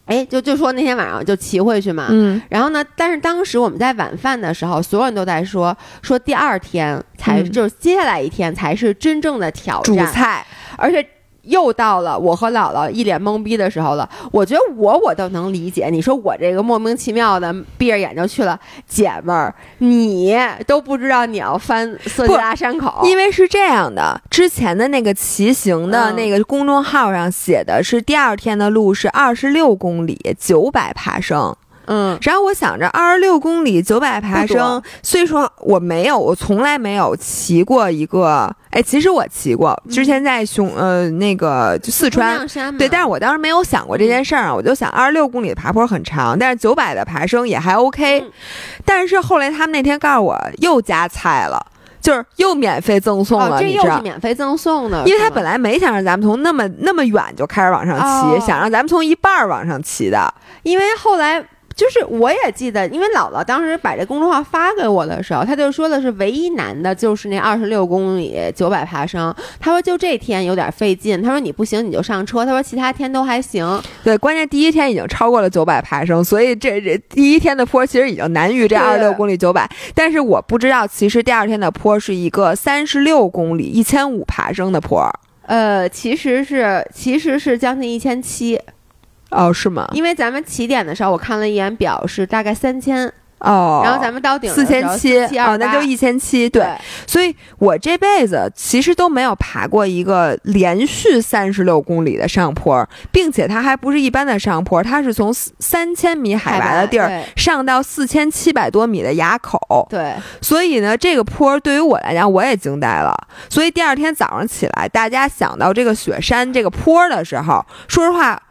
Speaker 1: 哎，就就说那天晚上就骑回去嘛。
Speaker 2: 嗯，
Speaker 1: 然后呢，但是当时我们在晚饭的时候，所有人都在说说第二天才就是接下来一天才是真正的挑
Speaker 2: 战，主菜，
Speaker 1: 而且。又到了我和姥姥一脸懵逼的时候了。我觉得我我倒能理解。你说我这个莫名其妙的闭着眼睛去了，姐们儿，你都不知道你要翻色季拉山口，
Speaker 2: 因为是这样的。之前的那个骑行的那个公众号上写的是第二天的路是二十六公里，九百爬升。
Speaker 1: 嗯，
Speaker 2: 然后我想着二十六公里九百爬升，虽说我没有，我从来没有骑过一个，哎，其实我骑过，之前在熊呃那个就四川，对，但是我当时没有想过这件事儿啊，我就想二十六公里的爬坡很长，但是九百的爬升也还 OK，但是后来他们那天告诉我又加菜了，就是又免费赠送了，
Speaker 1: 这又是免费赠送的，
Speaker 2: 因为他本来没想让咱们从那么那么远就开始往上骑，想让咱们从一半儿往上骑的，
Speaker 1: 因为后来。就是我也记得，因为姥姥当时把这公众号发给我的时候，她就说的是唯一难的就是那二十六公里九百爬升。她说就这天有点费劲，她说你不行你就上车，她说其他天都还行。
Speaker 2: 对，关键第一天已经超过了九百爬升，所以这这第一天的坡其实已经难于这二十六公里九百。但是我不知道，其实第二天的坡是一个三十六公里一千五爬升的坡。
Speaker 1: 呃，其实是其实是将近一千七。
Speaker 2: 哦，是吗？
Speaker 1: 因为咱们起点的时候，我看了一眼表，是大概三千
Speaker 2: 哦。
Speaker 1: 然后咱们到顶
Speaker 2: 四千七，
Speaker 1: 哦，
Speaker 2: 那就一千七。对，所以我这辈子其实都没有爬过一个连续三十六公里的上坡，并且它还不是一般的上坡，它是从三千米海拔的地儿上到四千七百多米的垭口。
Speaker 1: 对，
Speaker 2: 所以呢，这个坡对于我来讲，我也惊呆了。所以第二天早上起来，大家想到这个雪山这个坡的时候，说实话。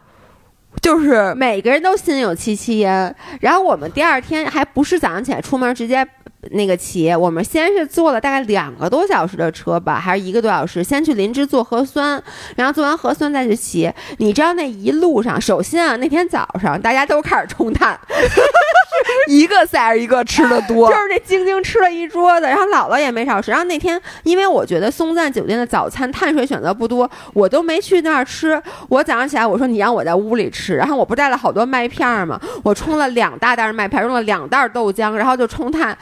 Speaker 2: 就是
Speaker 1: 每个人都心有戚戚焉，然后我们第二天还不是早上起来出门直接那个骑，我们先是坐了大概两个多小时的车吧，还是一个多小时，先去林芝做核酸，然后做完核酸再去骑。你知道那一路上，首先啊，那天早上大家都开始冲碳。[LAUGHS] [LAUGHS]
Speaker 2: 一个赛儿一个吃的多，
Speaker 1: 就是这晶晶吃了一桌子，然后姥姥也没少吃。然后那天，因为我觉得松赞酒店的早餐碳水选择不多，我都没去那儿吃。我早上起来我说你让我在屋里吃，然后我不带了好多麦片儿嘛，我冲了两大袋麦片，用了两袋豆浆，然后就冲碳。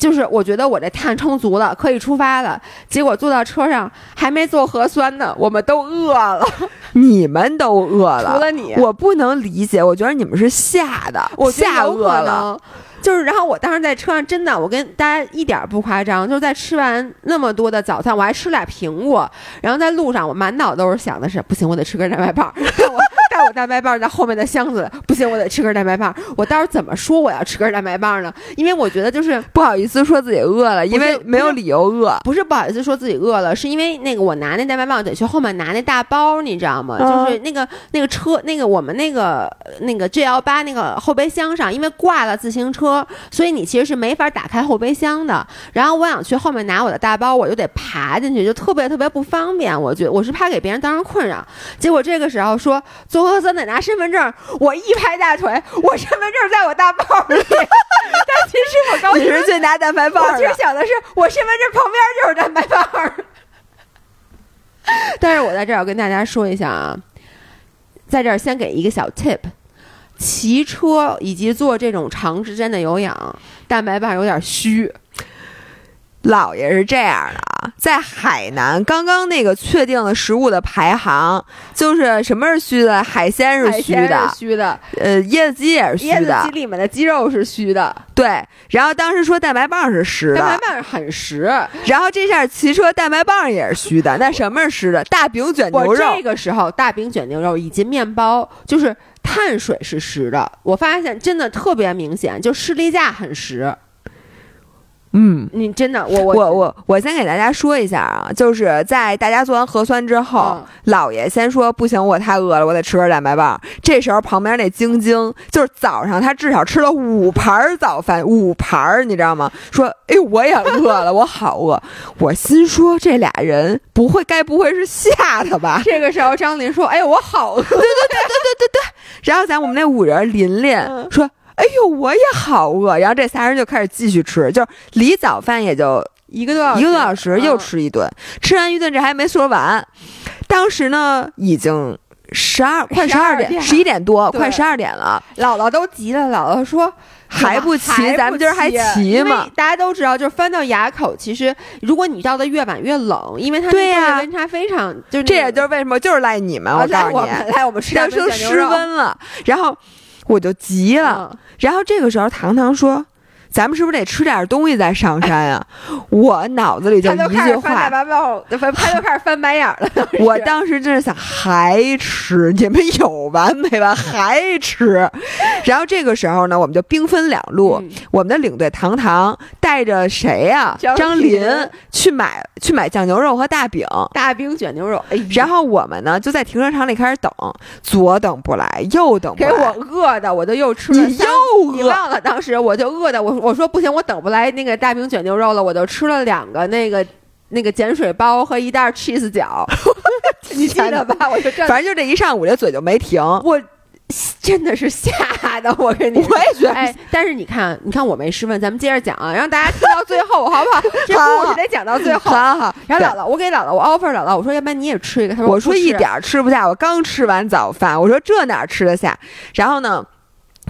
Speaker 1: 就是我觉得我这碳充足了，可以出发了。结果坐到车上还没做核酸呢，我们都饿了。[LAUGHS]
Speaker 2: 你们都饿了，
Speaker 1: 除了你，
Speaker 2: 我不能理解。我觉得你们是吓的，
Speaker 1: 我
Speaker 2: 吓饿了。
Speaker 1: 就是，然后我当时在车上，真的，我跟大家一点不夸张，就是在吃完那么多的早餐，我还吃俩苹果，然后在路上，我满脑都是想的是，不行，我得吃根蛋白棒。我 [LAUGHS] 蛋白棒在后面的箱子，不行，我得吃根蛋白棒。我到时候怎么说我要吃根蛋白棒呢？因为我觉得就是
Speaker 2: 不好意思说自己饿了，因为没有理由饿。
Speaker 1: 不是不好意思说自己饿了，是因为那个我拿那蛋白棒得去后面拿那大包，你知道吗？就是那个那个车，那个我们那个那个 G L 八那个后备箱上，因为挂了自行车。所以你其实是没法打开后备箱的。然后我想去后面拿我的大包，我就得爬进去，就特别特别不方便。我觉得我是怕给别人造成困扰。结果这个时候说做核酸得拿身份证，我一拍大腿，我身份证在我大包里。[LAUGHS] 但其实我高兴
Speaker 2: 是最拿蛋白棒。
Speaker 1: 我其实想的是，我身份证旁边就是蛋白棒。[LAUGHS] 但是我在这儿要跟大家说一下啊，在这儿先给一个小 tip。骑车以及做这种长时间的有氧，蛋白棒有点虚。
Speaker 2: 姥爷是这样的啊，在海南刚刚那个确定了食物的排行，就是什么是虚的？海鲜是虚的，
Speaker 1: 虚的。
Speaker 2: 呃，椰子鸡也是虚的。
Speaker 1: 椰子鸡里面的鸡肉是虚的。
Speaker 2: 对。然后当时说蛋白棒是实的，
Speaker 1: 蛋白棒是很实。
Speaker 2: 然后这下骑车蛋白棒也是虚的，那什么是实的？大饼卷牛肉。
Speaker 1: 这个时候大饼卷牛肉以及面包就是碳水是实的。我发现真的特别明显，就士力架很实。
Speaker 2: 嗯，
Speaker 1: 你真的，我我
Speaker 2: 我我我先给大家说一下啊，就是在大家做完核酸之后，姥爷先说不行，我太饿了，我得吃根蛋白棒。这时候旁边那晶晶就是早上他至少吃了五盘早饭，五盘你知道吗？说哎，我也饿了，我好饿。我心说这俩人不会该不会是吓他吧？
Speaker 1: 这个时候张林说，哎，我好饿。对对
Speaker 2: 对对对对对。然后咱我们那五人琳琳说。哎呦，我也好饿，然后这仨人就开始继续吃，就是离早饭也就
Speaker 1: 一个多小
Speaker 2: 一个多小时，又吃一顿。吃完一顿这还没说完，当时呢已经十二快十二点，十一点多，快十二点了。
Speaker 1: 姥姥都急了，姥姥说
Speaker 2: 还不齐，咱们今儿还骑吗？
Speaker 1: 大家都知道，就是翻到垭口，其实如果你到的越晚越冷，因为它对呀温差非常，就
Speaker 2: 这也就是为什么就是赖你们，我告诉你，
Speaker 1: 赖我们吃
Speaker 2: 的说 [LAUGHS] 失温了，然后。我就急了，然后这个时候糖糖说：“咱们是不是得吃点东西再上山啊？” [LAUGHS] 我脑子里就一句话，
Speaker 1: 他就开始翻白眼了。[LAUGHS]
Speaker 2: 我当时真是想还吃，你们有完没完？[LAUGHS] 还吃？然后这个时候呢，我们就兵分两路，我们的领队糖糖带着谁呀？张林去买去买酱牛肉和大饼，
Speaker 1: 大饼卷牛肉。
Speaker 2: 然后我们呢就在停车场里开始等，左等不来，右等不来，
Speaker 1: 给我饿的，我就又吃了。
Speaker 2: 你又
Speaker 1: 饿你忘了，当时我就饿的，我我说不行，我等不来那个大饼卷牛肉了，我就吃了两个那个那个碱水包和一袋 cheese 饺。[LAUGHS] 你记得吧？我就
Speaker 2: 反正就这一上午，这嘴就没停。
Speaker 1: 我。真的是吓的，我跟你，
Speaker 2: 我也觉得。
Speaker 1: 哎，但是你看，你看我没失问，咱们接着讲啊，让大家听到最后，好不好？[LAUGHS] 这故事得讲到最后。
Speaker 2: 好好。
Speaker 1: 然后姥姥，我给姥姥，我 offer 姥姥，我说要不然你也吃一个。他说
Speaker 2: 我说一点吃不下，我刚吃完早饭，我说这哪吃得下？然后呢？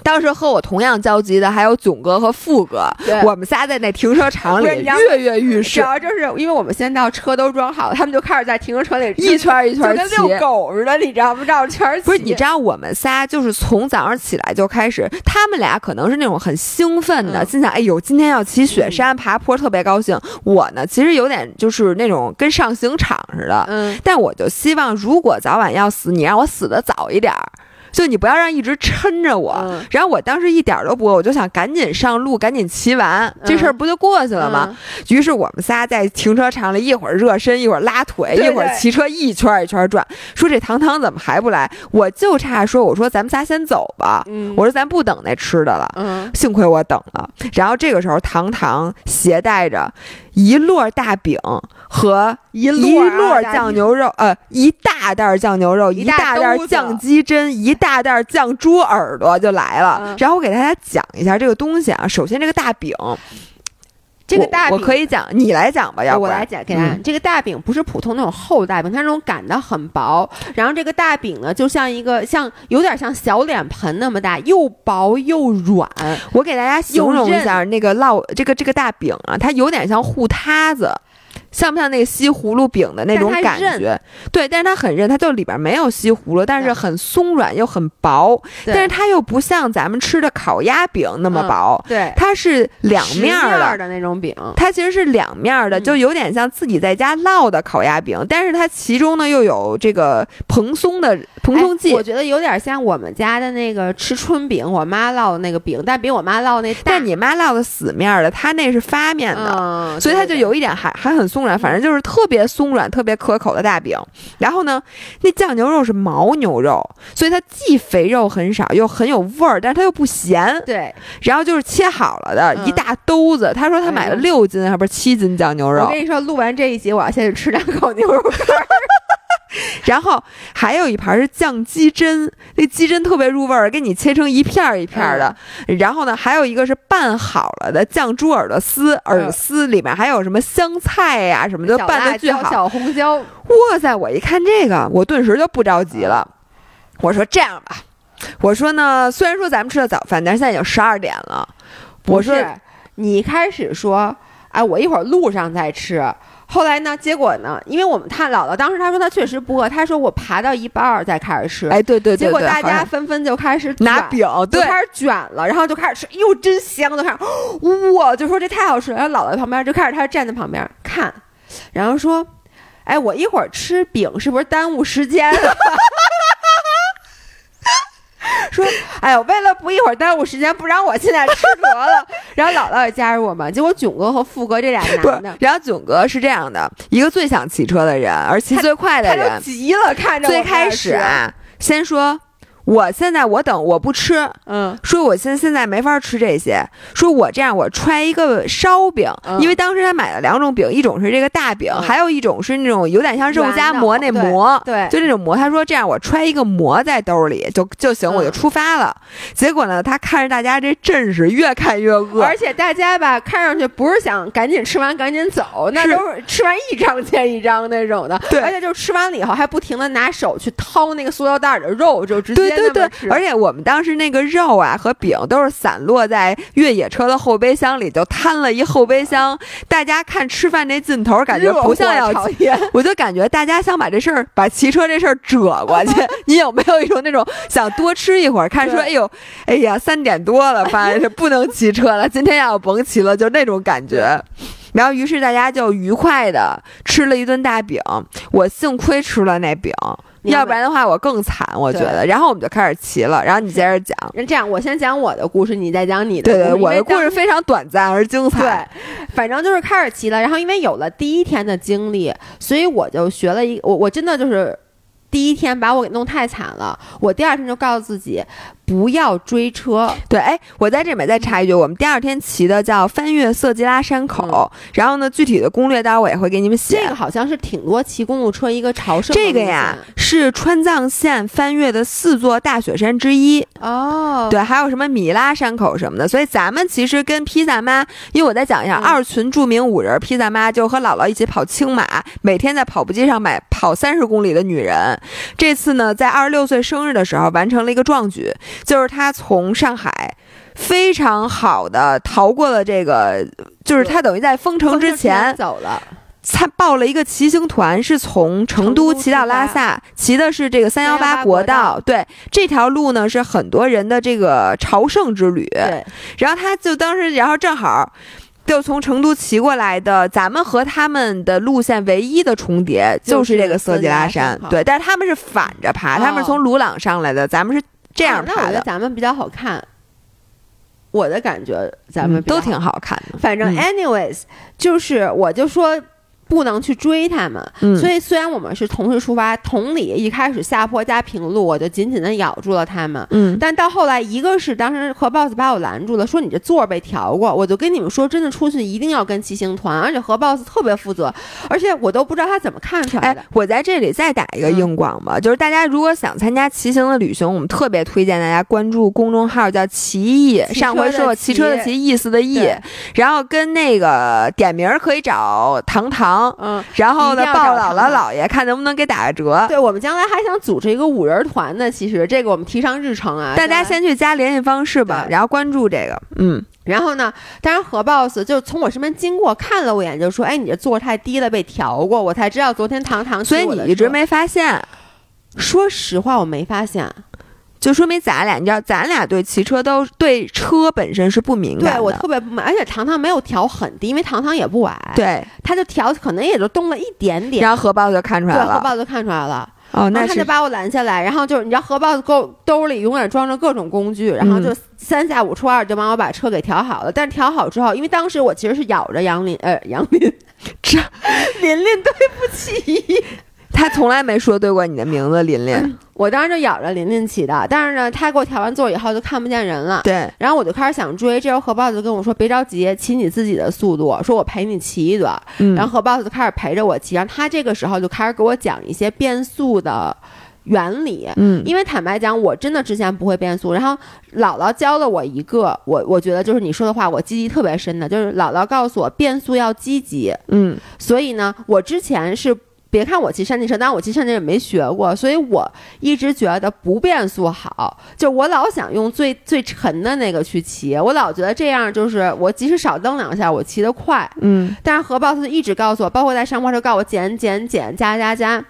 Speaker 2: 当时和我同样焦急的还有囧哥和富哥，我们仨在那停车场里跃跃欲试。
Speaker 1: 主要就是因为我们先到车都装好，他们就开始在停车场里
Speaker 2: 一圈一圈
Speaker 1: 骑，跟遛狗似的，你知道不？绕圈
Speaker 2: 不是，你知道我们仨就是从早上起来就开始，他们俩可能是那种很兴奋的，心想：哎呦，今天要骑雪山爬坡，特别高兴。我呢，其实有点就是那种跟上刑场似的，嗯，但我就希望，如果早晚要死，你让我死的早一点儿。就你不要让一直抻着我，然后我当时一点都不饿，我就想赶紧上路，赶紧骑完这事儿不就过去了吗？于是我们仨在停车场里一会儿热身，一会儿拉腿，一会儿骑车一圈一圈转。说这糖糖怎么还不来？我就差说，我说咱们仨先走吧。我说咱不等那吃的了。幸亏我等了。然后这个时候，糖糖携带着。一摞大饼和
Speaker 1: 一
Speaker 2: 摞酱牛肉，呃，一大袋酱牛肉，
Speaker 1: 一
Speaker 2: 大袋酱鸡胗，一大袋酱猪耳朵就来了。然后我给大家讲一下这个东西啊。首先，这个大饼。
Speaker 1: 这个大
Speaker 2: 饼我可以讲，你来讲吧，要不
Speaker 1: 我来讲给大家。这个大饼不是普通那种厚大饼，它那种擀的很薄。然后这个大饼呢，就像一个像有点像小脸盆那么大，又薄又软。
Speaker 2: 我给大家形容一下那个烙这个这个大饼啊，它有点像糊塌子。像不像那个西葫芦饼的那种感觉？对，但是它很韧，它就里边没有西葫芦，但是很松软又很薄。但是它又不像咱们吃的烤鸭饼那么薄。
Speaker 1: 对，
Speaker 2: 它是两面
Speaker 1: 儿的那种饼。
Speaker 2: 它其实是两面儿的，就有点像自己在家烙的烤鸭饼，但是它其中呢又有这个蓬松的蓬松剂。
Speaker 1: 我觉得有点像我们家的那个吃春饼，我妈烙的那个饼，但比我妈烙那大。
Speaker 2: 但你妈烙的死面的，它那是发面的，所以它就有一点还还很松。松软，反正就是特别松软、特别可口的大饼。然后呢，那酱牛肉是牦牛肉，所以它既肥肉很少，又很有味儿，但是它又不咸。
Speaker 1: 对。
Speaker 2: 然后就是切好了的一大兜子。他说他买了六斤，还不是七斤酱牛肉。
Speaker 1: 我跟你说，录完这一集，我要先去吃两口牛肉干。[LAUGHS] [LAUGHS]
Speaker 2: 然后还有一盘是酱鸡胗，那鸡胗特别入味儿，给你切成一片儿一片儿的。然后呢，还有一个是拌好了的酱猪耳朵丝，耳丝里面还有什么香菜呀什么的，拌的巨好。
Speaker 1: 小红椒，
Speaker 2: 哇塞！我一看这个，我顿时就不着急了。我说这样吧，我说呢，虽然说咱们吃了早饭，但是现在已经十二点了。我说
Speaker 1: 你一开始说，哎，我一会儿路上再吃。后来呢？结果呢？因为我们他姥姥当时他说他确实不饿，他说我爬到一半儿再开始吃。
Speaker 2: 哎，对对对。
Speaker 1: 结果大家纷纷就开始
Speaker 2: 拿饼，
Speaker 1: 就开始卷了，然后就开始吃，哟，真香！就开始，哇，就说这太好吃了。然后姥姥旁边就开始，他站在旁边看，然后说，哎，我一会儿吃饼是不是耽误时间？[LAUGHS] [LAUGHS] 说，哎呦，为了不一会儿耽误时间，不让我现在吃得了。[LAUGHS] 然后姥姥也加入我们，结果囧哥和富哥这俩男的，
Speaker 2: 然后囧哥是这样的，一个最想骑车的人，而骑最快的人，
Speaker 1: 急了，看着
Speaker 2: 最开始啊，先说。我现在我等我不吃，
Speaker 1: 嗯，
Speaker 2: 说我现现在没法吃这些，说我这样我揣一个烧饼，因为当时他买了两种饼，一种是这个大饼，还有一种是那种有点像肉夹馍那馍，
Speaker 1: 对，
Speaker 2: 就那种馍。他说这样我揣一个馍在兜里就就行，我就出发了。结果呢，他看着大家这阵势越看越饿，
Speaker 1: 而且大家吧看上去不是想赶紧吃完赶紧走，那都是吃完一张接一张那种的，
Speaker 2: 对，
Speaker 1: 而且就吃完了以后还不停的拿手去掏那个塑料袋的肉，就直接。
Speaker 2: 对对，而且我们当时那个肉啊和饼都是散落在越野车的后备箱里，就摊了一后备箱。大家看吃饭那劲头，感觉不像要，[LAUGHS] 我就感觉大家想把这事儿，把骑车这事儿折过去。[LAUGHS] 你有没有一种那种想多吃一会儿？看说，哎呦，哎呀，三点多了，发现不能骑车了，今天要甭骑了，就那种感觉。然后，于是大家就愉快的吃了一顿大饼。我幸亏吃了那饼。要不然的话，我更惨，我觉得。然后我们就开始骑了，然后你接着讲。[LAUGHS]
Speaker 1: 那这样，我先讲我的故事，你再讲你的。
Speaker 2: 对对，我的故事非常短暂而精彩。
Speaker 1: 对，反正就是开始骑了。然后因为有了第一天的经历，所以我就学了一，我我真的就是第一天把我给弄太惨了。我第二天就告诉自己。不要追车。
Speaker 2: 对，哎，我在这里面再插一句，我们第二天骑的叫翻越色季拉山口，然后呢，具体的攻略待会儿我也会给你们写。
Speaker 1: 这个好像是挺多骑公路车一个朝圣。
Speaker 2: 这个呀，是川藏线翻越的四座大雪山之一。
Speaker 1: 哦，
Speaker 2: 对，还有什么米拉山口什么的。所以咱们其实跟披萨妈，因为我再讲一下，二群著名五人披萨妈就和姥姥一起跑青马，每天在跑步机上买跑三十公里的女人。这次呢，在二十六岁生日的时候完成了一个壮举。就是她从上海非常好的逃过了这个，就是她等于在封城之前
Speaker 1: 走了。
Speaker 2: 他报了一个骑行团，是从成都骑到拉萨，骑的是这个三幺八国道。对，这条路呢是很多人的这个朝圣之旅。
Speaker 1: 对，
Speaker 2: 然后他就当时，然后正好就从成都骑过来的，咱们和他们的路线唯一的重叠就是这个色季拉山。对，但是他们是反着爬，他们是从鲁朗上来的，咱们是。这样
Speaker 1: 那我觉得咱们比较好看，我的感觉咱们
Speaker 2: 都挺好看的。
Speaker 1: 反正，anyways，就是我就说。不能去追他们，所以虽然我们是同时出发，同理一开始下坡加平路，我就紧紧的咬住了他们。
Speaker 2: 嗯，
Speaker 1: 但到后来，一个是当时何 boss 把我拦住了，说你这座被调过，我就跟你们说，真的出去一定要跟骑行团，而且何 boss 特别负责，而且我都不知道他怎么看出来的。
Speaker 2: 我在这里再打一个硬广吧，就是大家如果想参加骑行的旅行，我们特别推荐大家关注公众号叫骑艺，[LAUGHS] 上回说骑车的骑，意思的意，然后跟那个点名可以找糖糖。
Speaker 1: 嗯，
Speaker 2: 然后呢，报姥姥姥爷，看能不能给打个折。
Speaker 1: 对我们将来还想组织一个五人团呢，其实这个我们提上日程啊。
Speaker 2: 大家先去加联系方式吧，然后关注这个。嗯，
Speaker 1: 然后呢，当然何 boss 就从我身边经过，看了我一眼，就说：“哎，你这座太低了，被调过。”我才知道昨天糖糖。
Speaker 2: 所以你一直没发现？
Speaker 1: 说实话，我没发现。
Speaker 2: 就说明咱俩，你知道，咱俩对骑车都对车本身是不敏感
Speaker 1: 的。对我特别不满，而且糖糖没有调很低，因为糖糖也不矮。
Speaker 2: 对，
Speaker 1: 他就调，可能也就动了一点点。
Speaker 2: 然后荷包就看出来了。
Speaker 1: 对，核爆就看出来了。
Speaker 2: 哦，那
Speaker 1: 他就把我拦下来，然后就是你知道，核爆兜兜里永远装着各种工具，然后就三下五除二就帮我把车给调好了。但是调好之后，因为当时我其实是咬着杨林，呃，杨林，
Speaker 2: 这
Speaker 1: 琳琳，对不起。
Speaker 2: 他从来没说对过你的名字，琳琳。
Speaker 1: 我当时就咬着琳琳骑的，但是呢，他给我调完座以后就看不见人了。
Speaker 2: 对，
Speaker 1: 然后我就开始想追，这时候何 boss 就跟我说：“别着急，骑你自己的速度，说我陪你骑一段。”然后何 boss 就开始陪着我骑，然后他这个时候就开始给我讲一些变速的原理。
Speaker 2: 嗯，
Speaker 1: 因为坦白讲，我真的之前不会变速，然后姥姥教了我一个，我我觉得就是你说的话，我记忆特别深的，就是姥姥告诉我变速要积极。
Speaker 2: 嗯，
Speaker 1: 所以呢，我之前是。别看我骑山地车，但我骑山地车也没学过，所以我一直觉得不变速好。就我老想用最最沉的那个去骑，我老觉得这样就是我即使少蹬两下，我骑得快。
Speaker 2: 嗯，
Speaker 1: 但是何 boss 一直告诉我，包括在上坡时候告诉我减减减加加加。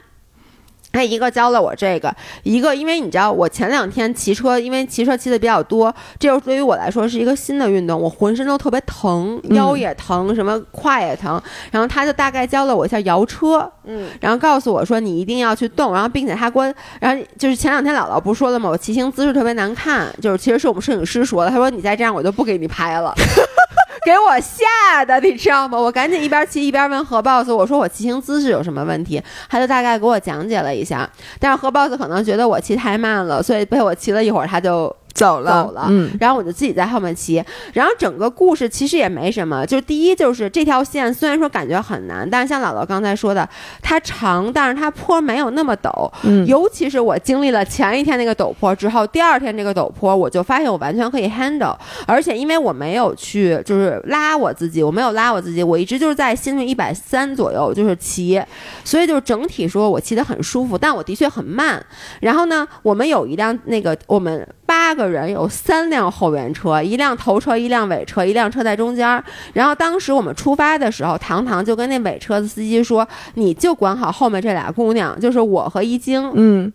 Speaker 1: [CLEARS THROAT] 他一个教了我这个，一个因为你知道我前两天骑车，因为骑车骑的比较多，这又对于我来说是一个新的运动，我浑身都特别疼，腰也疼，什么胯也疼。然后他就大概教了我一下摇车，嗯，然后告诉我说你一定要去动，然后并且他给我，然后就是前两天姥姥不是说了吗？我骑行姿势特别难看，就是其实是我们摄影师说的，他说你再这样我就不给你拍了。[LAUGHS] [LAUGHS] 给我吓的，你知道吗？我赶紧一边骑一边问何 boss，我说我骑行姿势有什么问题？他就大概给我讲解了一下。但是何 boss 可能觉得我骑太慢了，所以被我骑了一会儿，他就。
Speaker 2: 走
Speaker 1: 了，走了，
Speaker 2: 嗯，
Speaker 1: 然后我就自己在后面骑，然后整个故事其实也没什么，就第一就是这条线虽然说感觉很难，但是像姥姥刚才说的，它长，但是它坡没有那么陡，
Speaker 2: 嗯，
Speaker 1: 尤其是我经历了前一天那个陡坡之后，第二天这个陡坡，我就发现我完全可以 handle，而且因为我没有去就是拉我自己，我没有拉我自己，我一直就是在心率一百三左右就是骑，所以就是整体说我骑得很舒服，但我的确很慢。然后呢，我们有一辆那个我们八个。人有三辆后援车，一辆头车，一辆尾车，一辆车在中间。然后当时我们出发的时候，糖糖就跟那尾车的司机说：“你就管好后面这俩姑娘，就是我和一晶。”
Speaker 2: 嗯。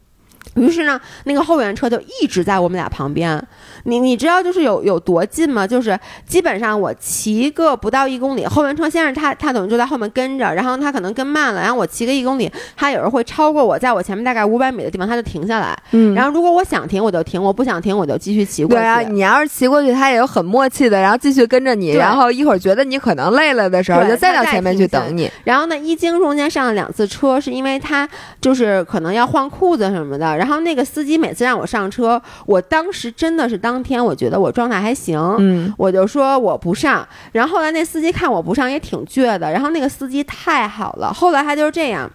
Speaker 1: 于是呢，那个后援车就一直在我们俩旁边。你你知道就是有有多近吗？就是基本上我骑个不到一公里，后面车先生他他等于就在后面跟着，然后他可能跟慢了，然后我骑个一公里，他有时候会超过我，在我前面大概五百米的地方他就停下来。
Speaker 2: 嗯。
Speaker 1: 然后如果我想停我就停，我不想停我就继续骑过去。对
Speaker 2: 啊，你要是骑过去，他也有很默契的，然后继续跟着你，然后一会儿觉得你可能累了的时候，就再到前面去等你。
Speaker 1: 然后呢，一经中间上了两次车，是因为他就是可能要换裤子什么的，然后那个司机。每次让我上车，我当时真的是当天，我觉得我状态还行，
Speaker 2: 嗯，
Speaker 1: 我就说我不上。然后后来那司机看我不上也挺倔的，然后那个司机太好了，后来他就是这样。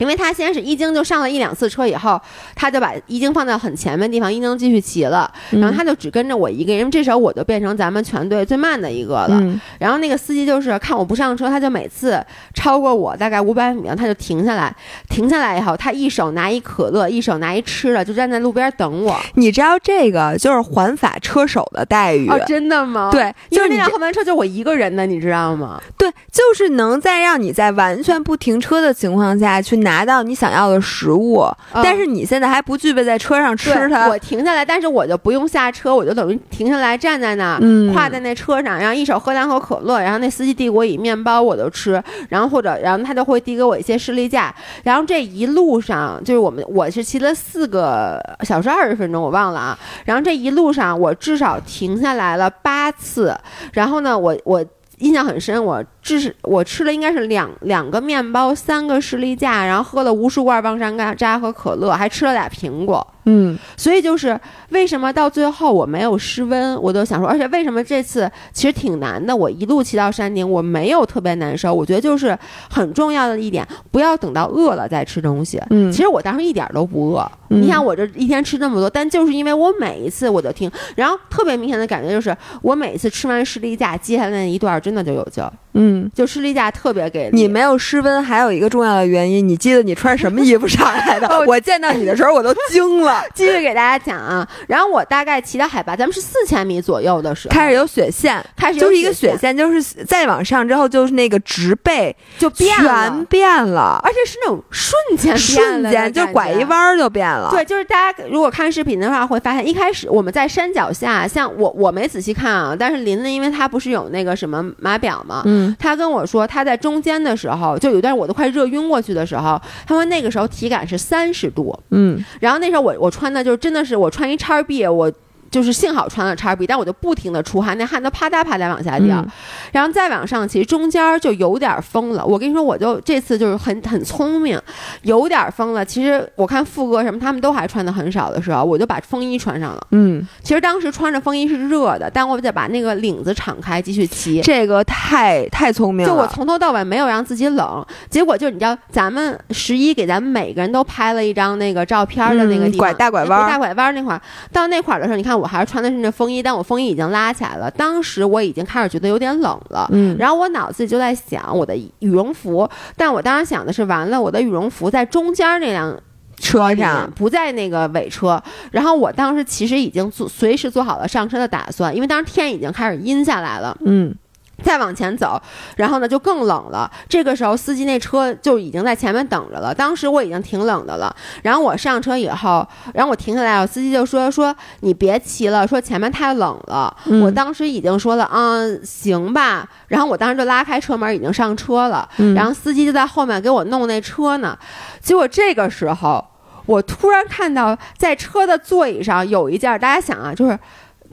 Speaker 1: 因为他先是一经就上了一两次车以后，他就把一经放在很前面的地方，一经继续骑了，然后他就只跟着我一个人。这时候我就变成咱们全队最慢的一个了。然后那个司机就是看我不上车，他就每次超过我大概五百米，他就停下来。停下来以后，他一手拿一可乐，一手拿一吃的，就站在路边等我。
Speaker 2: 你知道这个就是环法车手的待遇
Speaker 1: 哦？真的吗？
Speaker 2: 对，
Speaker 1: 就是那辆后门车就我一个人的，你知道吗？
Speaker 2: 对，就是能在让你在完全不停车的情况下去拿。拿到你想要的食物，但是你现在还不具备在车上吃它。
Speaker 1: 我停下来，但是我就不用下车，我就等于停下来站在那
Speaker 2: 儿，
Speaker 1: 跨在那车上，然后一手喝两口可乐，然后那司机递给我一面包，我就吃，然后或者然后他就会递给我一些士力架，然后这一路上就是我们我是骑了四个小时二十分钟，我忘了啊，然后这一路上我至少停下来了八次，然后呢，我我印象很深，我。这是我吃了应该是两两个面包，三个士力架，然后喝了无数罐棒山楂和可乐，还吃了俩苹果。
Speaker 2: 嗯，
Speaker 1: 所以就是为什么到最后我没有失温，我都想说，而且为什么这次其实挺难的，我一路骑到山顶，我没有特别难受。我觉得就是很重要的一点，不要等到饿了再吃东西。
Speaker 2: 嗯，
Speaker 1: 其实我当时一点都不饿。你想我这一天吃那么多，但就是因为我每一次我就听，然后特别明显的感觉就是我每次吃完士力架，接下来那一段真的就有劲。
Speaker 2: 嗯，
Speaker 1: 就士力架特别给
Speaker 2: 你没有失温，还有一个重要的原因，你记得你穿什么衣服上来的？[LAUGHS] 我见到你的时候我都惊了。[LAUGHS]
Speaker 1: 继续给大家讲啊，然后我大概骑到海拔，咱们是四千米左右的时候，
Speaker 2: 开始有雪线，
Speaker 1: 开始
Speaker 2: 就是一个雪线，就是再往上之后就是那个植被
Speaker 1: 就变
Speaker 2: 全变了，
Speaker 1: 而且是那种瞬间
Speaker 2: 瞬间就拐一弯就变了。
Speaker 1: 对，就是大家如果看视频的话会发现，一开始我们在山脚下，像我我没仔细看啊，但是林子因为他不是有那个什么码表嘛，
Speaker 2: 嗯。
Speaker 1: 他跟我说，他在中间的时候，就有段我都快热晕过去的时候，他说那个时候体感是三十度，
Speaker 2: 嗯，
Speaker 1: 然后那时候我我穿的就真的是我穿一叉 B 我。就是幸好穿了叉 B，但我就不停的出汗，那汗都啪嗒啪嗒往下掉，然后再往上骑，中间就有点风了。我跟你说，我就这次就是很很聪明，有点风了。其实我看副哥什么他们都还穿的很少的时候，我就把风衣穿上了。
Speaker 2: 嗯，
Speaker 1: 其实当时穿着风衣是热的，但我得把那个领子敞开继续骑。
Speaker 2: 这个太太聪明了，
Speaker 1: 就我从头到尾没有让自己冷。结果就你知道，咱们十一给咱们每个人都拍了一张那个照片的那个地方，
Speaker 2: 拐大拐弯，
Speaker 1: 大拐弯那块儿，到那块儿的时候，你看。我还是穿的是那风衣，但我风衣已经拉起来了。当时我已经开始觉得有点冷了，
Speaker 2: 嗯，
Speaker 1: 然后我脑子里就在想我的羽绒服，但我当时想的是，完了，我的羽绒服在中间那辆
Speaker 2: 车上
Speaker 1: 不在那个尾车。然后我当时其实已经做随时做好了上车的打算，因为当时天已经开始阴下来了，
Speaker 2: 嗯。
Speaker 1: 再往前走，然后呢就更冷了。这个时候司机那车就已经在前面等着了。当时我已经挺冷的了。然后我上车以后，然后我停下来了，司机就说：“说你别骑了，说前面太冷了。”我当时已经说了：“嗯，行吧。”然后我当时就拉开车门，已经上车了。然后司机就在后面给我弄那车呢。结果这个时候，我突然看到在车的座椅上有一件，大家想啊，就是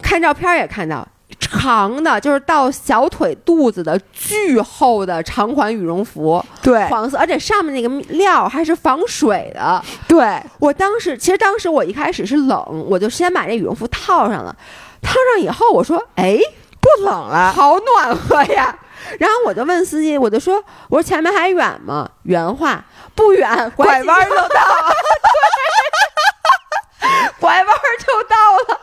Speaker 1: 看照片也看到。长的，就是到小腿肚子的巨厚的长款羽绒服，
Speaker 2: 对，
Speaker 1: 黄色，而且上面那个料还是防水的。
Speaker 2: 对
Speaker 1: 我当时，其实当时我一开始是冷，我就先把这羽绒服套上了。套上以后，我说：“哎，
Speaker 2: 不冷了，
Speaker 1: 好暖和呀。[LAUGHS] ”然后我就问司机，我就说：“我说前面还远吗？”原话：“不远，
Speaker 2: 拐弯就到了。[LAUGHS] ”
Speaker 1: 拐弯就到了。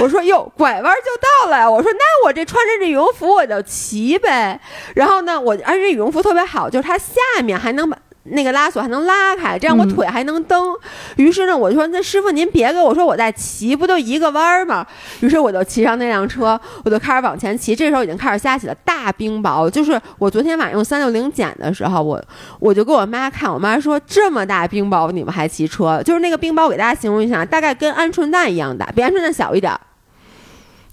Speaker 1: 我说哟，拐弯就到了！我说那我这穿着这羽绒服我就骑呗。然后呢，我而且羽绒服特别好，就是它下面还能把那个拉锁还能拉开，这样我腿还能蹬。于是呢，我就说那师傅您别给我说我在骑，不就一个弯儿吗？于是我就骑上那辆车，我就开始往前骑。这时候已经开始下起了大冰雹，就是我昨天晚上用三六零剪的时候，我我就给我妈看，我妈说这么大冰雹你们还骑车？就是那个冰雹，我给大家形容一下，大概跟鹌鹑蛋一样大，比鹌鹑蛋小一点。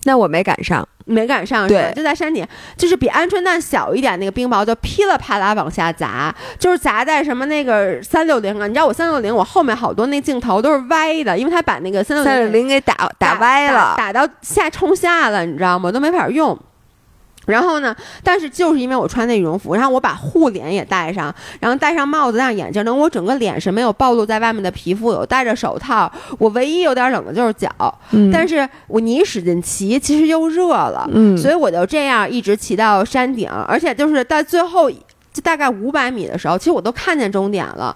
Speaker 2: 那我没赶上，
Speaker 1: 没赶上，
Speaker 2: 对，
Speaker 1: 就在山顶，就是比鹌鹑蛋小一点那个冰雹，就噼里啪啦往下砸，就是砸在什么那个三六零啊，你知道我三六零，我后面好多那镜头都是歪的，因为他把那个三
Speaker 2: 六零给打
Speaker 1: 打
Speaker 2: 歪了，
Speaker 1: 打到下冲下了，你知道吗？都没法用。然后呢？但是就是因为我穿那羽绒服，然后我把护脸也戴上，然后戴上帽子、戴上眼镜，等我整个脸是没有暴露在外面的皮肤，有戴着手套。我唯一有点冷的就是脚，但是我你一使劲骑，其实又热了，
Speaker 2: 嗯，
Speaker 1: 所以我就这样一直骑到山顶，而且就是在最后就大概五百米的时候，其实我都看见终点了。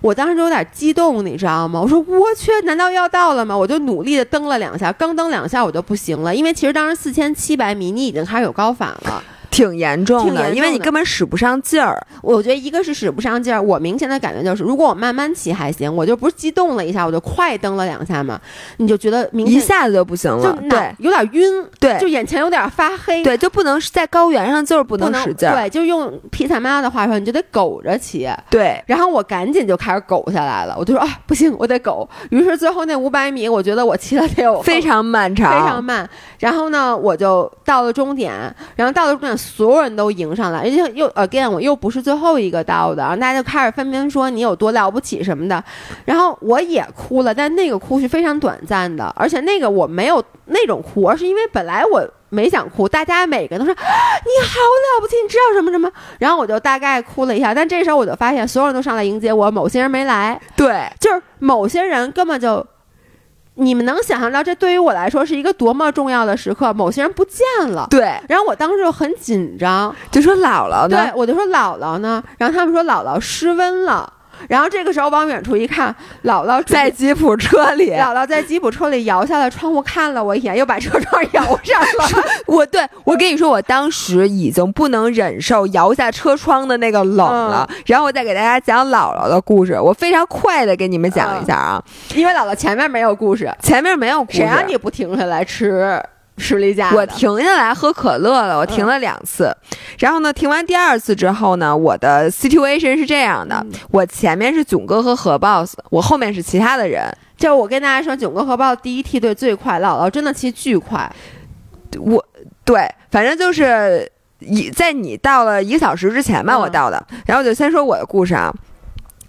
Speaker 1: 我当时就有点激动，你知道吗？我说我去，难道要到了吗？我就努力的蹬了两下，刚蹬两下我就不行了，因为其实当时四千七百米，你已经开始有高反了。
Speaker 2: 挺严重的，因为你根本使不上劲儿。
Speaker 1: 我觉得一个是使不上劲儿，我明显的感觉就是，如果我慢慢骑还行，我就不是激动了一下，我就快蹬了两下嘛，你就觉得明
Speaker 2: 一下子就不行了，对，
Speaker 1: 有点晕，
Speaker 2: 对，
Speaker 1: 就眼前有点发黑，
Speaker 2: 对，就不能在高原上就是不
Speaker 1: 能
Speaker 2: 使劲儿，
Speaker 1: 对，就用皮萨妈的话说，你就得苟着骑，
Speaker 2: 对。
Speaker 1: 然后我赶紧就开始苟下来了，我就说啊，不行，我得苟。于是最后那五百米，我觉得我骑的得有
Speaker 2: 非常漫长，
Speaker 1: 非常慢。然后呢，我就到了终点，然后到了终点，所有人都。迎上来，而且又 again，我又不是最后一个到的，然后大家就开始纷纷说你有多了不起什么的，然后我也哭了，但那个哭是非常短暂的，而且那个我没有那种哭，而是因为本来我没想哭，大家每个人都说你好了不起，你知道什么什么，然后我就大概哭了一下，但这时候我就发现所有人都上来迎接我，某些人没来，
Speaker 2: 对，
Speaker 1: 就是某些人根本就。你们能想象到这对于我来说是一个多么重要的时刻？某些人不见了，
Speaker 2: 对，
Speaker 1: 然后我当时就很紧张，
Speaker 2: 就说姥姥
Speaker 1: 呢？对，我就说姥姥呢？然后他们说姥姥失温了。然后这个时候往远处一看，姥姥
Speaker 2: 在吉普车里，
Speaker 1: 姥姥在吉普车里摇下了窗户看了我一眼，又把车窗摇上了。[LAUGHS]
Speaker 2: 我对我跟你说，我当时已经不能忍受摇下车窗的那个冷了。然后我再给大家讲姥姥的故事，我非常快的给你们讲一下啊，
Speaker 1: 因为姥姥前面没有故事，
Speaker 2: 前面没有故事，谁
Speaker 1: 让你不停下来吃？士力架，
Speaker 2: 我停下来喝可乐了。我停了两次，然后呢，停完第二次之后呢，我的 situation 是这样的：我前面是囧哥和何 boss，我后面是其他的人。
Speaker 1: 就我跟大家说，囧哥和 boss 第一梯队最快，姥姥真的骑巨快。
Speaker 2: 我对，反正就是一在你到了一个小时之前吧，我到的。然后我就先说我的故事啊。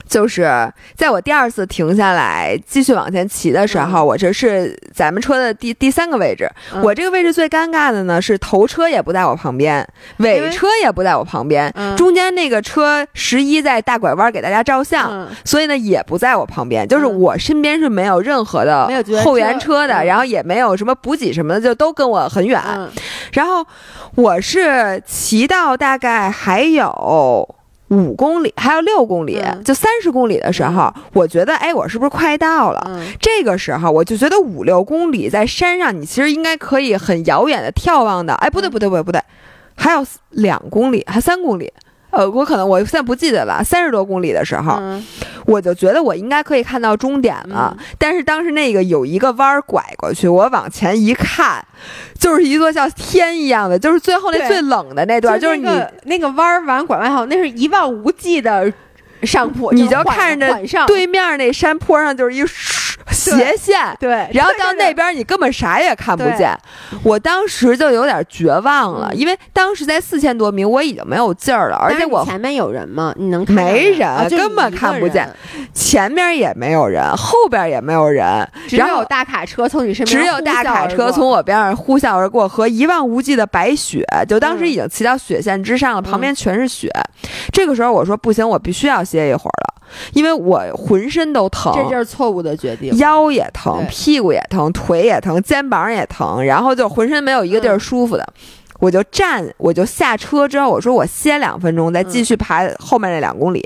Speaker 2: 就是在我第二次停下来继续往前骑的时候，我这是咱们车的第第三个位置。我这个位置最尴尬的呢是头车也不在我旁边，尾车也不在我旁边，中间那个车十一在大拐弯给大家照相，所以呢也不在我旁边。就是我身边是没有任何的后援车的，然后也没有什么补给什么的，就都跟我很远。然后我是骑到大概还有。五公里，还有六公里，就三十公里的时候，我觉得，哎，我是不是快到了？这个时候，我就觉得五六公里在山上，你其实应该可以很遥远的眺望的。哎，不对，不对，不对，不对，还有两公里，还三公里。呃，我可能我现在不记得了，三十多公里的时候，我就觉得我应该可以看到终点了。但是当时那个有一个弯儿拐过去，我往前一看，就是一座像天一样的，就是最后那最冷的那段，就是你
Speaker 1: 那个弯儿完拐弯后，那是一望无际的上坡，
Speaker 2: 你就看着对面那山坡上就是一。斜线。
Speaker 1: 对，
Speaker 2: 然后到那边你根本啥也看不见，我当时就有点绝望了，因为当时在四千多米，我已经没有劲儿了，而且我
Speaker 1: 前面有人吗？你能
Speaker 2: 没人，根本看不见，前面也没有人，后边也没有人，
Speaker 1: 只有大卡车从你身边，
Speaker 2: 只有大卡车从我边上呼啸而过，和一望无际的白雪，就当时已经骑到雪线之上了，旁边全是雪。这个时候我说不行，我必须要歇一会儿了。因为我浑身都疼，
Speaker 1: 这就是错误的决定。
Speaker 2: 腰也疼，屁股也疼，腿也疼，肩膀也疼，然后就浑身没有一个地儿舒服的。我就站，我就下车之后，我说我歇两分钟，再继续爬后面那两公里。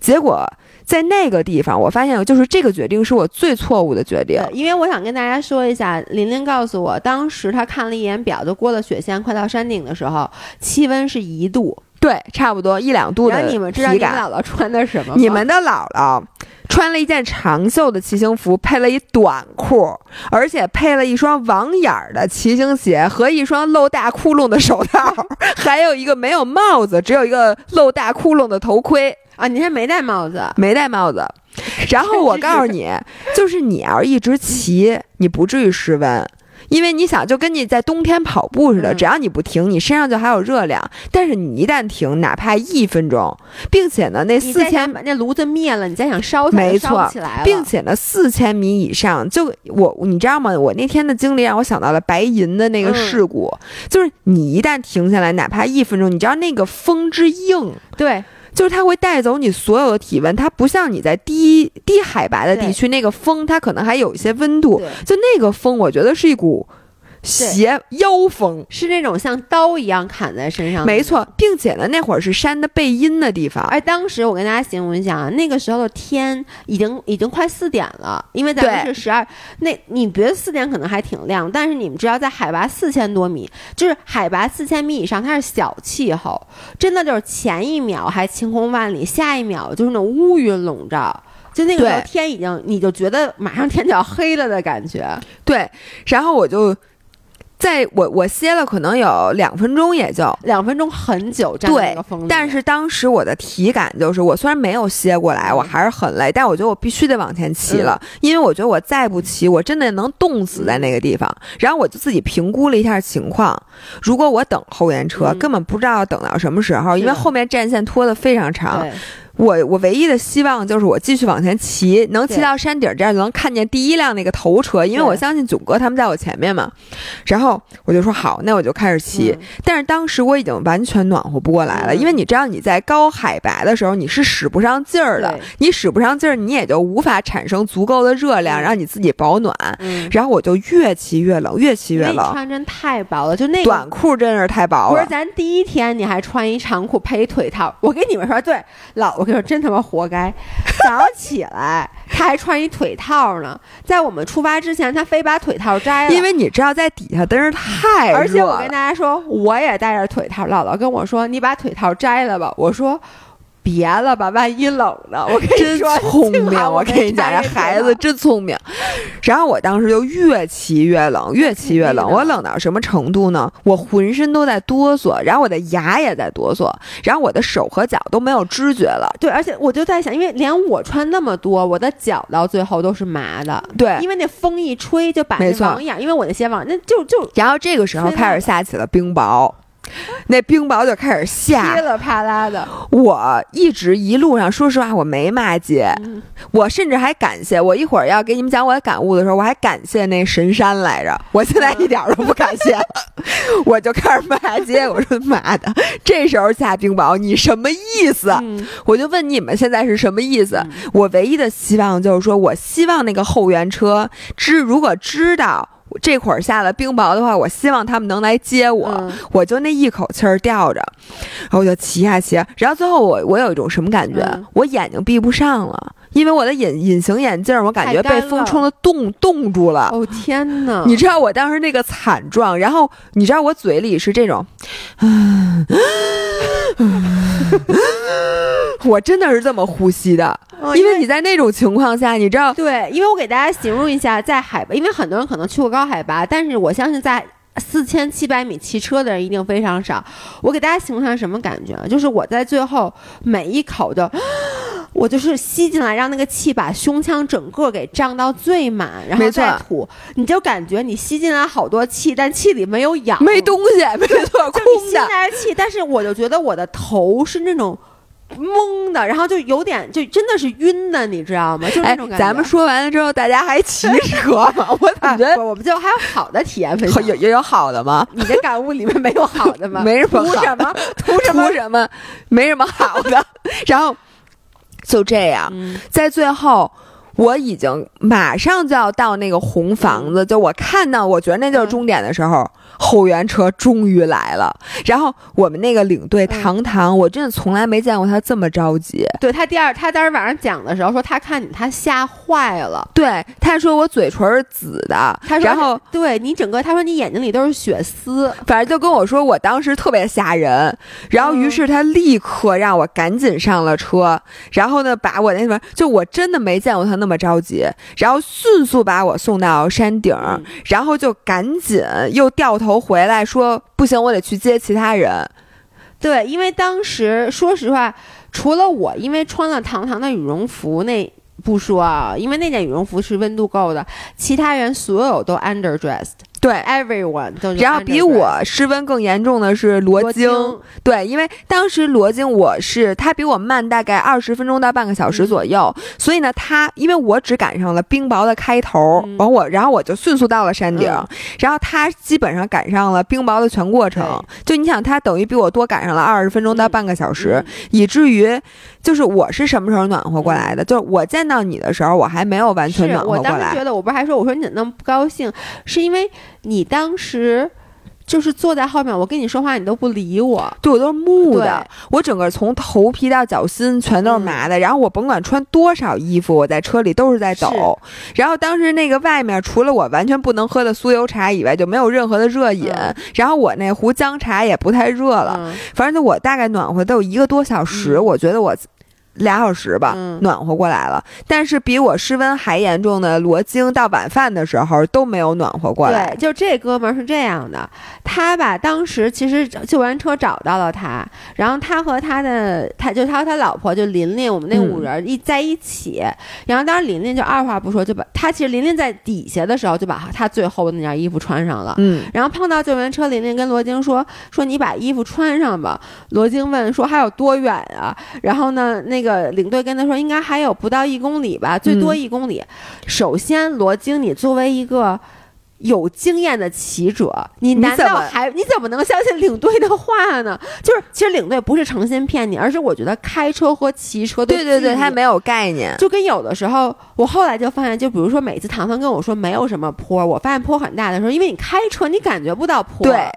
Speaker 2: 结果在那个地方，我发现就是这个决定是我最错误的决定。
Speaker 1: 因为我想跟大家说一下，琳琳告诉我，当时她看了一眼表，就过了雪线，快到山顶的时候，气温是一度。
Speaker 2: 对，差不多一两度的
Speaker 1: 你们知道你们姥姥穿的什么吗？
Speaker 2: 你们的姥姥穿了一件长袖的骑行服，配了一短裤，而且配了一双网眼儿的骑行鞋和一双露大窟窿的手套，[LAUGHS] 还有一个没有帽子，只有一个露大窟窿的头盔
Speaker 1: 啊！你还没戴帽子？
Speaker 2: 没戴帽子。[LAUGHS] 然后我告诉你，就是你要一直骑，你不至于失温。因为你想，就跟你在冬天跑步似的，只要你不停，你身上就还有热量。但是你一旦停，哪怕一分钟，并且呢，那四千
Speaker 1: 那炉子灭了，你再想烧它，
Speaker 2: 没错，并且呢，四千米以上，就我你知道吗？我那天的经历让我想到了白银的那个事故，就是你一旦停下来，哪怕一分钟，你知道那个风之硬，
Speaker 1: 对。
Speaker 2: 就是它会带走你所有的体温，它不像你在低低海拔的地区，那个风它可能还有一些温度。就那个风，我觉得是一股。斜腰风
Speaker 1: 是那种像刀一样砍在身上，
Speaker 2: 没错，并且呢，那会儿是山的背阴的地方。
Speaker 1: 哎，当时我跟大家形容一下啊，那个时候的天已经已经快四点了，因为咱们是十二。那你觉得四点可能还挺亮，但是你们知道，在海拔四千多米，就是海拔四千米以上，它是小气候，真的就是前一秒还晴空万里，下一秒就是那种乌云笼罩，就那个时候天已经，你就觉得马上天就要黑了的感觉。
Speaker 2: 对，然后我就。在我我歇了可能有两分钟，也就
Speaker 1: 两分钟很久。
Speaker 2: 站对，但是当时我的体感就是，我虽然没有歇过来，我还是很累，但我觉得我必须得往前骑了，因为我觉得我再不骑，我真的能冻死在那个地方。然后我就自己评估了一下情况，如果我等后援车，根本不知道要等到什么时候，因为后面战线拖得非常长。我我唯一的希望就是我继续往前骑，能骑到山顶，这样就能看见第一辆那个头车，因为我相信囧哥他们在我前面嘛。然后我就说好，那我就开始骑。但是当时我已经完全暖和不过来了，因为你知道你在高海拔的时候你是使不上劲儿的，你使不上劲儿，你也就无法产生足够的热量让你自己保暖。然后我就越骑越冷，越骑越冷。
Speaker 1: 穿真太薄了，就那
Speaker 2: 短裤真是太薄
Speaker 1: 了。不是，咱第一天你还穿一长裤配一腿套，我跟你们说，对老。我跟真他妈活该！早上起来他还穿一腿套呢，在我们出发之前，他非把腿套摘了。
Speaker 2: 因为你知道，在底下真是太热。
Speaker 1: 而且我跟大家说，我也带着腿套。姥姥跟我说：“你把腿套摘了吧。”我说。别了吧，万一冷呢？[LAUGHS] 我跟你说，
Speaker 2: 聪明，我跟你讲，这孩子真聪明。然后我当时就越骑越冷，越骑越冷。我冷到什么程度呢？我浑身都在哆嗦，然后我的牙也在哆嗦，然后我的手和脚都没有知觉了。
Speaker 1: 对，而且我就在想，因为连我穿那么多，我的脚到最后都是麻的。
Speaker 2: 对，
Speaker 1: 因为那风一吹就把那网眼，因为我那鞋网那就就。
Speaker 2: 然后这个时候开始下起了冰雹。[LAUGHS] 那冰雹就开始下，
Speaker 1: 噼里啪啦的。
Speaker 2: 我一直一路上，说实话，我没骂街。我甚至还感谢，我一会儿要给你们讲我的感悟的时候，我还感谢那神山来着。我现在一点都不感谢，[LAUGHS] 我就开始骂街。我说妈的，这时候下冰雹，你什么意思？我就问你们现在是什么意思？我唯一的希望就是说，我希望那个后援车知如果知道。这会儿下了冰雹的话，我希望他们能来接我，我就那一口气儿吊着，然后我就骑啊骑，然后最后我我有一种什么感觉？我眼睛闭不上了。因为我的隐隐形眼镜，我感觉被风冲的冻冻住了。
Speaker 1: 哦天哪！
Speaker 2: 你知道我当时那个惨状，然后你知道我嘴里是这种，[SIGHS] [LAUGHS] 我真的是这么呼吸的。因为你在那种情况下，你知道？
Speaker 1: 对，因为我给大家形容一下，在海拔，因为很多人可能去过高海拔，但是我相信在。四千七百米骑车的人一定非常少。我给大家形容一下什么感觉？就是我在最后每一口的，[GASPS] 我就是吸进来，让那个气把胸腔整个给胀到最满，然后再吐。你就感觉你吸进来好多气，但气里没有氧，
Speaker 2: 没东西，没错，[LAUGHS] 空的。
Speaker 1: 吸进来气，但是我就觉得我的头是那种。懵的，然后就有点，就真的是晕的，你知道吗？就那种感
Speaker 2: 觉。咱们说完了之后，大家还骑车吗？[LAUGHS] 我感觉
Speaker 1: 我们就还有好的体验分享，
Speaker 2: 有 [LAUGHS] 也有好的吗？
Speaker 1: 你的感悟里面没有好的吗？[LAUGHS]
Speaker 2: 没什么，
Speaker 1: 图什么？
Speaker 2: 图什么？图什么？没什么好的。然后就这样，在最后。我已经马上就要到那个红房子，就我看到，我觉得那就是终点的时候，后援车终于来了。然后我们那个领队唐唐，我真的从来没见过他这么着急。
Speaker 1: 对他第二，他当时晚上讲的时候说，他看你他吓坏了。
Speaker 2: 对，他说我嘴唇是紫的，
Speaker 1: 他说，
Speaker 2: 然后
Speaker 1: 对你整个，他说你眼睛里都是血丝，
Speaker 2: 反正就跟我说，我当时特别吓人。然后于是他立刻让我赶紧上了车，然后呢，把我那什么，就我真的没见过他。那么着急，然后迅速把我送到山顶，然后就赶紧又掉头回来，说不行，我得去接其他人。
Speaker 1: 对，因为当时说实话，除了我，因为穿了堂堂的羽绒服，那不说啊，因为那件羽绒服是温度够的，其他人所有都 underdressed。
Speaker 2: 对
Speaker 1: ，everyone 都。
Speaker 2: 然后比我失温更严重的是罗京，对，因为当时罗京我是他比我慢大概二十分钟到半个小时左右，所以呢，他因为我只赶上了冰雹的开头，完我然后我就迅速到了山顶，然后他基本上赶上了冰雹的全过程，就你想他等于比我多赶上了二十分钟到半个小时，以至于就是我是什么时候暖和过来的？就是我见到你的时候，我还没有完全暖和过来。
Speaker 1: 我当时觉得，我不是还说我说你怎么那么不高兴？是因为。你当时就是坐在后面，我跟你说话，你都不理我，
Speaker 2: 对我都是木的，我整个从头皮到脚心全都是麻的。然后我甭管穿多少衣服，我在车里都是在抖。然后当时那个外面除了我完全不能喝的酥油茶以外，就没有任何的热饮。然后我那壶姜茶也不太热了，反正就我大概暖和都有一个多小时，我觉得我。俩小时吧，暖和过来了。但是比我失温还严重的罗京，到晚饭的时候都没有暖和过来。
Speaker 1: 对，就这哥们儿是这样的，他吧，当时其实救援车找到了他，然后他和他的，他就他和他老婆就琳琳，我们那五人一在一起。然后当时琳琳就二话不说就把他，其实琳琳在底下的时候就把他最后的那件衣服穿上了。
Speaker 2: 嗯。
Speaker 1: 然后碰到救援车，琳琳跟罗京说：“说你把衣服穿上吧。”罗京问说：“还有多远啊？”然后呢，那。那个领队跟他说，应该还有不到一公里吧，最多一公里。首先，罗经，你作为一个有经验的骑者，你难道还你怎么能相信领队的话呢？[LAUGHS] 就是其实领队不是诚心骗你，而是我觉得开车和骑车
Speaker 2: 对对对，他没有概念。
Speaker 1: 就跟有的时候，我后来就发现，就比如说每次唐唐跟我说没有什么坡，我发现坡很大的时候，因为你开车你感觉不到坡。
Speaker 2: 对。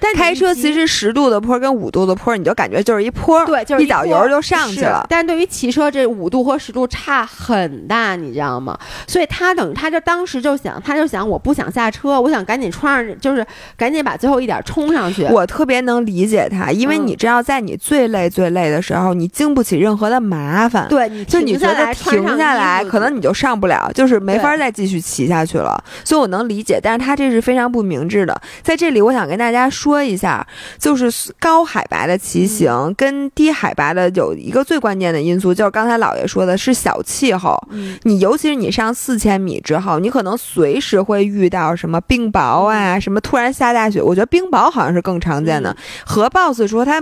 Speaker 2: 但开车其实十度的坡跟五度的坡，你就感觉就是一坡，
Speaker 1: 对，就是
Speaker 2: 一脚油就上去了。
Speaker 1: 但对于骑车，这五度和十度差很大，你知道吗？所以他等于他就当时就想，他就想，我不想下车，我想赶紧穿上，就是赶紧把最后一点冲上去。
Speaker 2: 我特别能理解他，因为你知道，在你最累最累的时候，你经不起任何的麻烦。
Speaker 1: 对，你
Speaker 2: 就你觉得停下来，可能你就上不了，就是没法再继续骑下去了。所以我能理解，但是他这是非常不明智的。在这里，我想跟大家说。说一下，就是高海拔的骑行跟低海拔的有一个最关键的因素，就是刚才老爷说的是小气候。你尤其是你上四千米之后，你可能随时会遇到什么冰雹啊，什么突然下大雪。我觉得冰雹好像是更常见的。和 boss 说他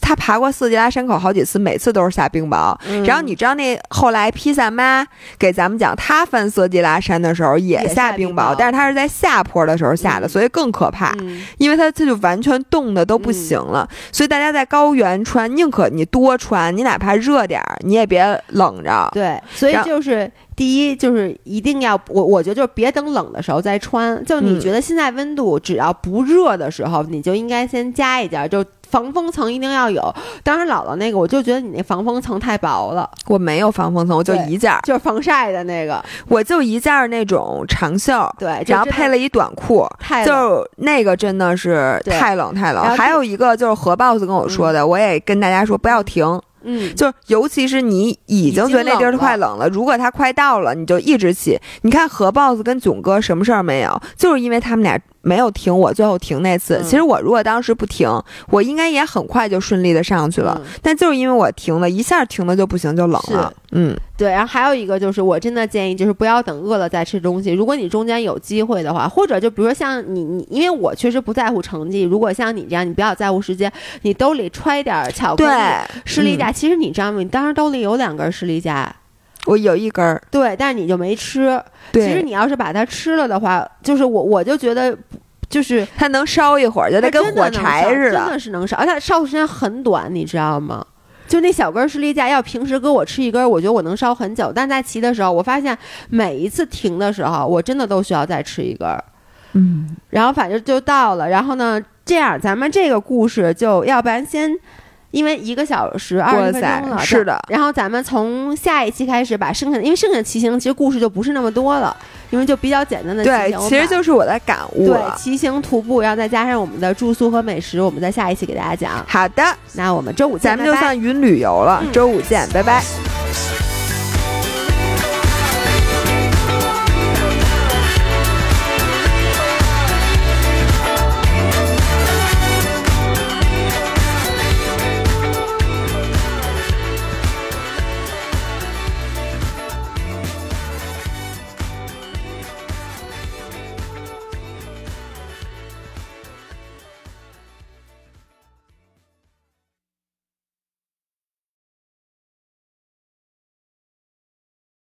Speaker 2: 他爬过色季拉山口好几次，每次都是下冰雹。然后你知道那后来披萨妈给咱们讲，他翻色季拉山的时候
Speaker 1: 也
Speaker 2: 下冰
Speaker 1: 雹，
Speaker 2: 但是他是在下坡的时候下的，所以更可怕，因为他他就完全冻的都不行了。所以大家在高原穿，宁可你多穿，你哪怕热点儿，你也别冷着。
Speaker 1: 对，所以就是第一就是一定要我我觉得就是别等冷的时候再穿，就你觉得现在温度只要不热的时候，你就应该先加一件就。防风层一定要有。当时姥姥那个，我就觉得你那防风层太薄了。
Speaker 2: 我没有防风层，我就一件，
Speaker 1: 就是防晒的那个，
Speaker 2: 我就一件那种长袖，
Speaker 1: 对，
Speaker 2: 然后配了一短裤，
Speaker 1: 太
Speaker 2: 就那个真的是太冷太冷。还有一个就是何 boss 跟我说的，我也跟大家说不要停。
Speaker 1: 嗯，
Speaker 2: 就是尤其是你已经觉得那地儿快冷了，如果它快到了，你就一直骑。你看何 boss 跟囧哥什么事儿没有，就是因为他们俩。没有停，我最后停那次。其实我如果当时不停，我应该也很快就顺利的上去了。但就是因为我停了一下，停了就不行，就冷了。嗯，
Speaker 1: 对。然后还有一个就是，我真的建议就是不要等饿了再吃东西。如果你中间有机会的话，或者就比如说像你你，因为我确实不在乎成绩。如果像你这样，你比较在乎时间，你兜里揣点巧克力、士力架。其实你知道吗？你当时兜里有两根士力架。
Speaker 2: 我有一根儿，
Speaker 1: 对，但是你就没吃。其实你要是把它吃了的话，就是我我就觉得，就是
Speaker 2: 它能烧一会儿，就得跟火柴似
Speaker 1: 的，真的是能烧，而且烧的时间很短，你知道吗？就那小根士力架，要平时搁我吃一根，我觉得我能烧很久。但在骑的时候，我发现每一次停的时候，我真的都需要再吃一根。
Speaker 2: 嗯，
Speaker 1: 然后反正就到了，然后呢，这样咱们这个故事就要不然先。因为一个小时二十分钟了，
Speaker 2: 是的。
Speaker 1: 然后咱们从下一期开始把剩下的，因为剩下的骑行其实故事就不是那么多了，因为就比较简单的骑
Speaker 2: 行。对，其实就是我的感悟。
Speaker 1: 对，骑行徒步，然后再加上我们的住宿和美食，我们在下一期给大家讲。
Speaker 2: 好的，
Speaker 1: 那我们周五见，
Speaker 2: 咱们就算云旅游了。周五见，拜拜。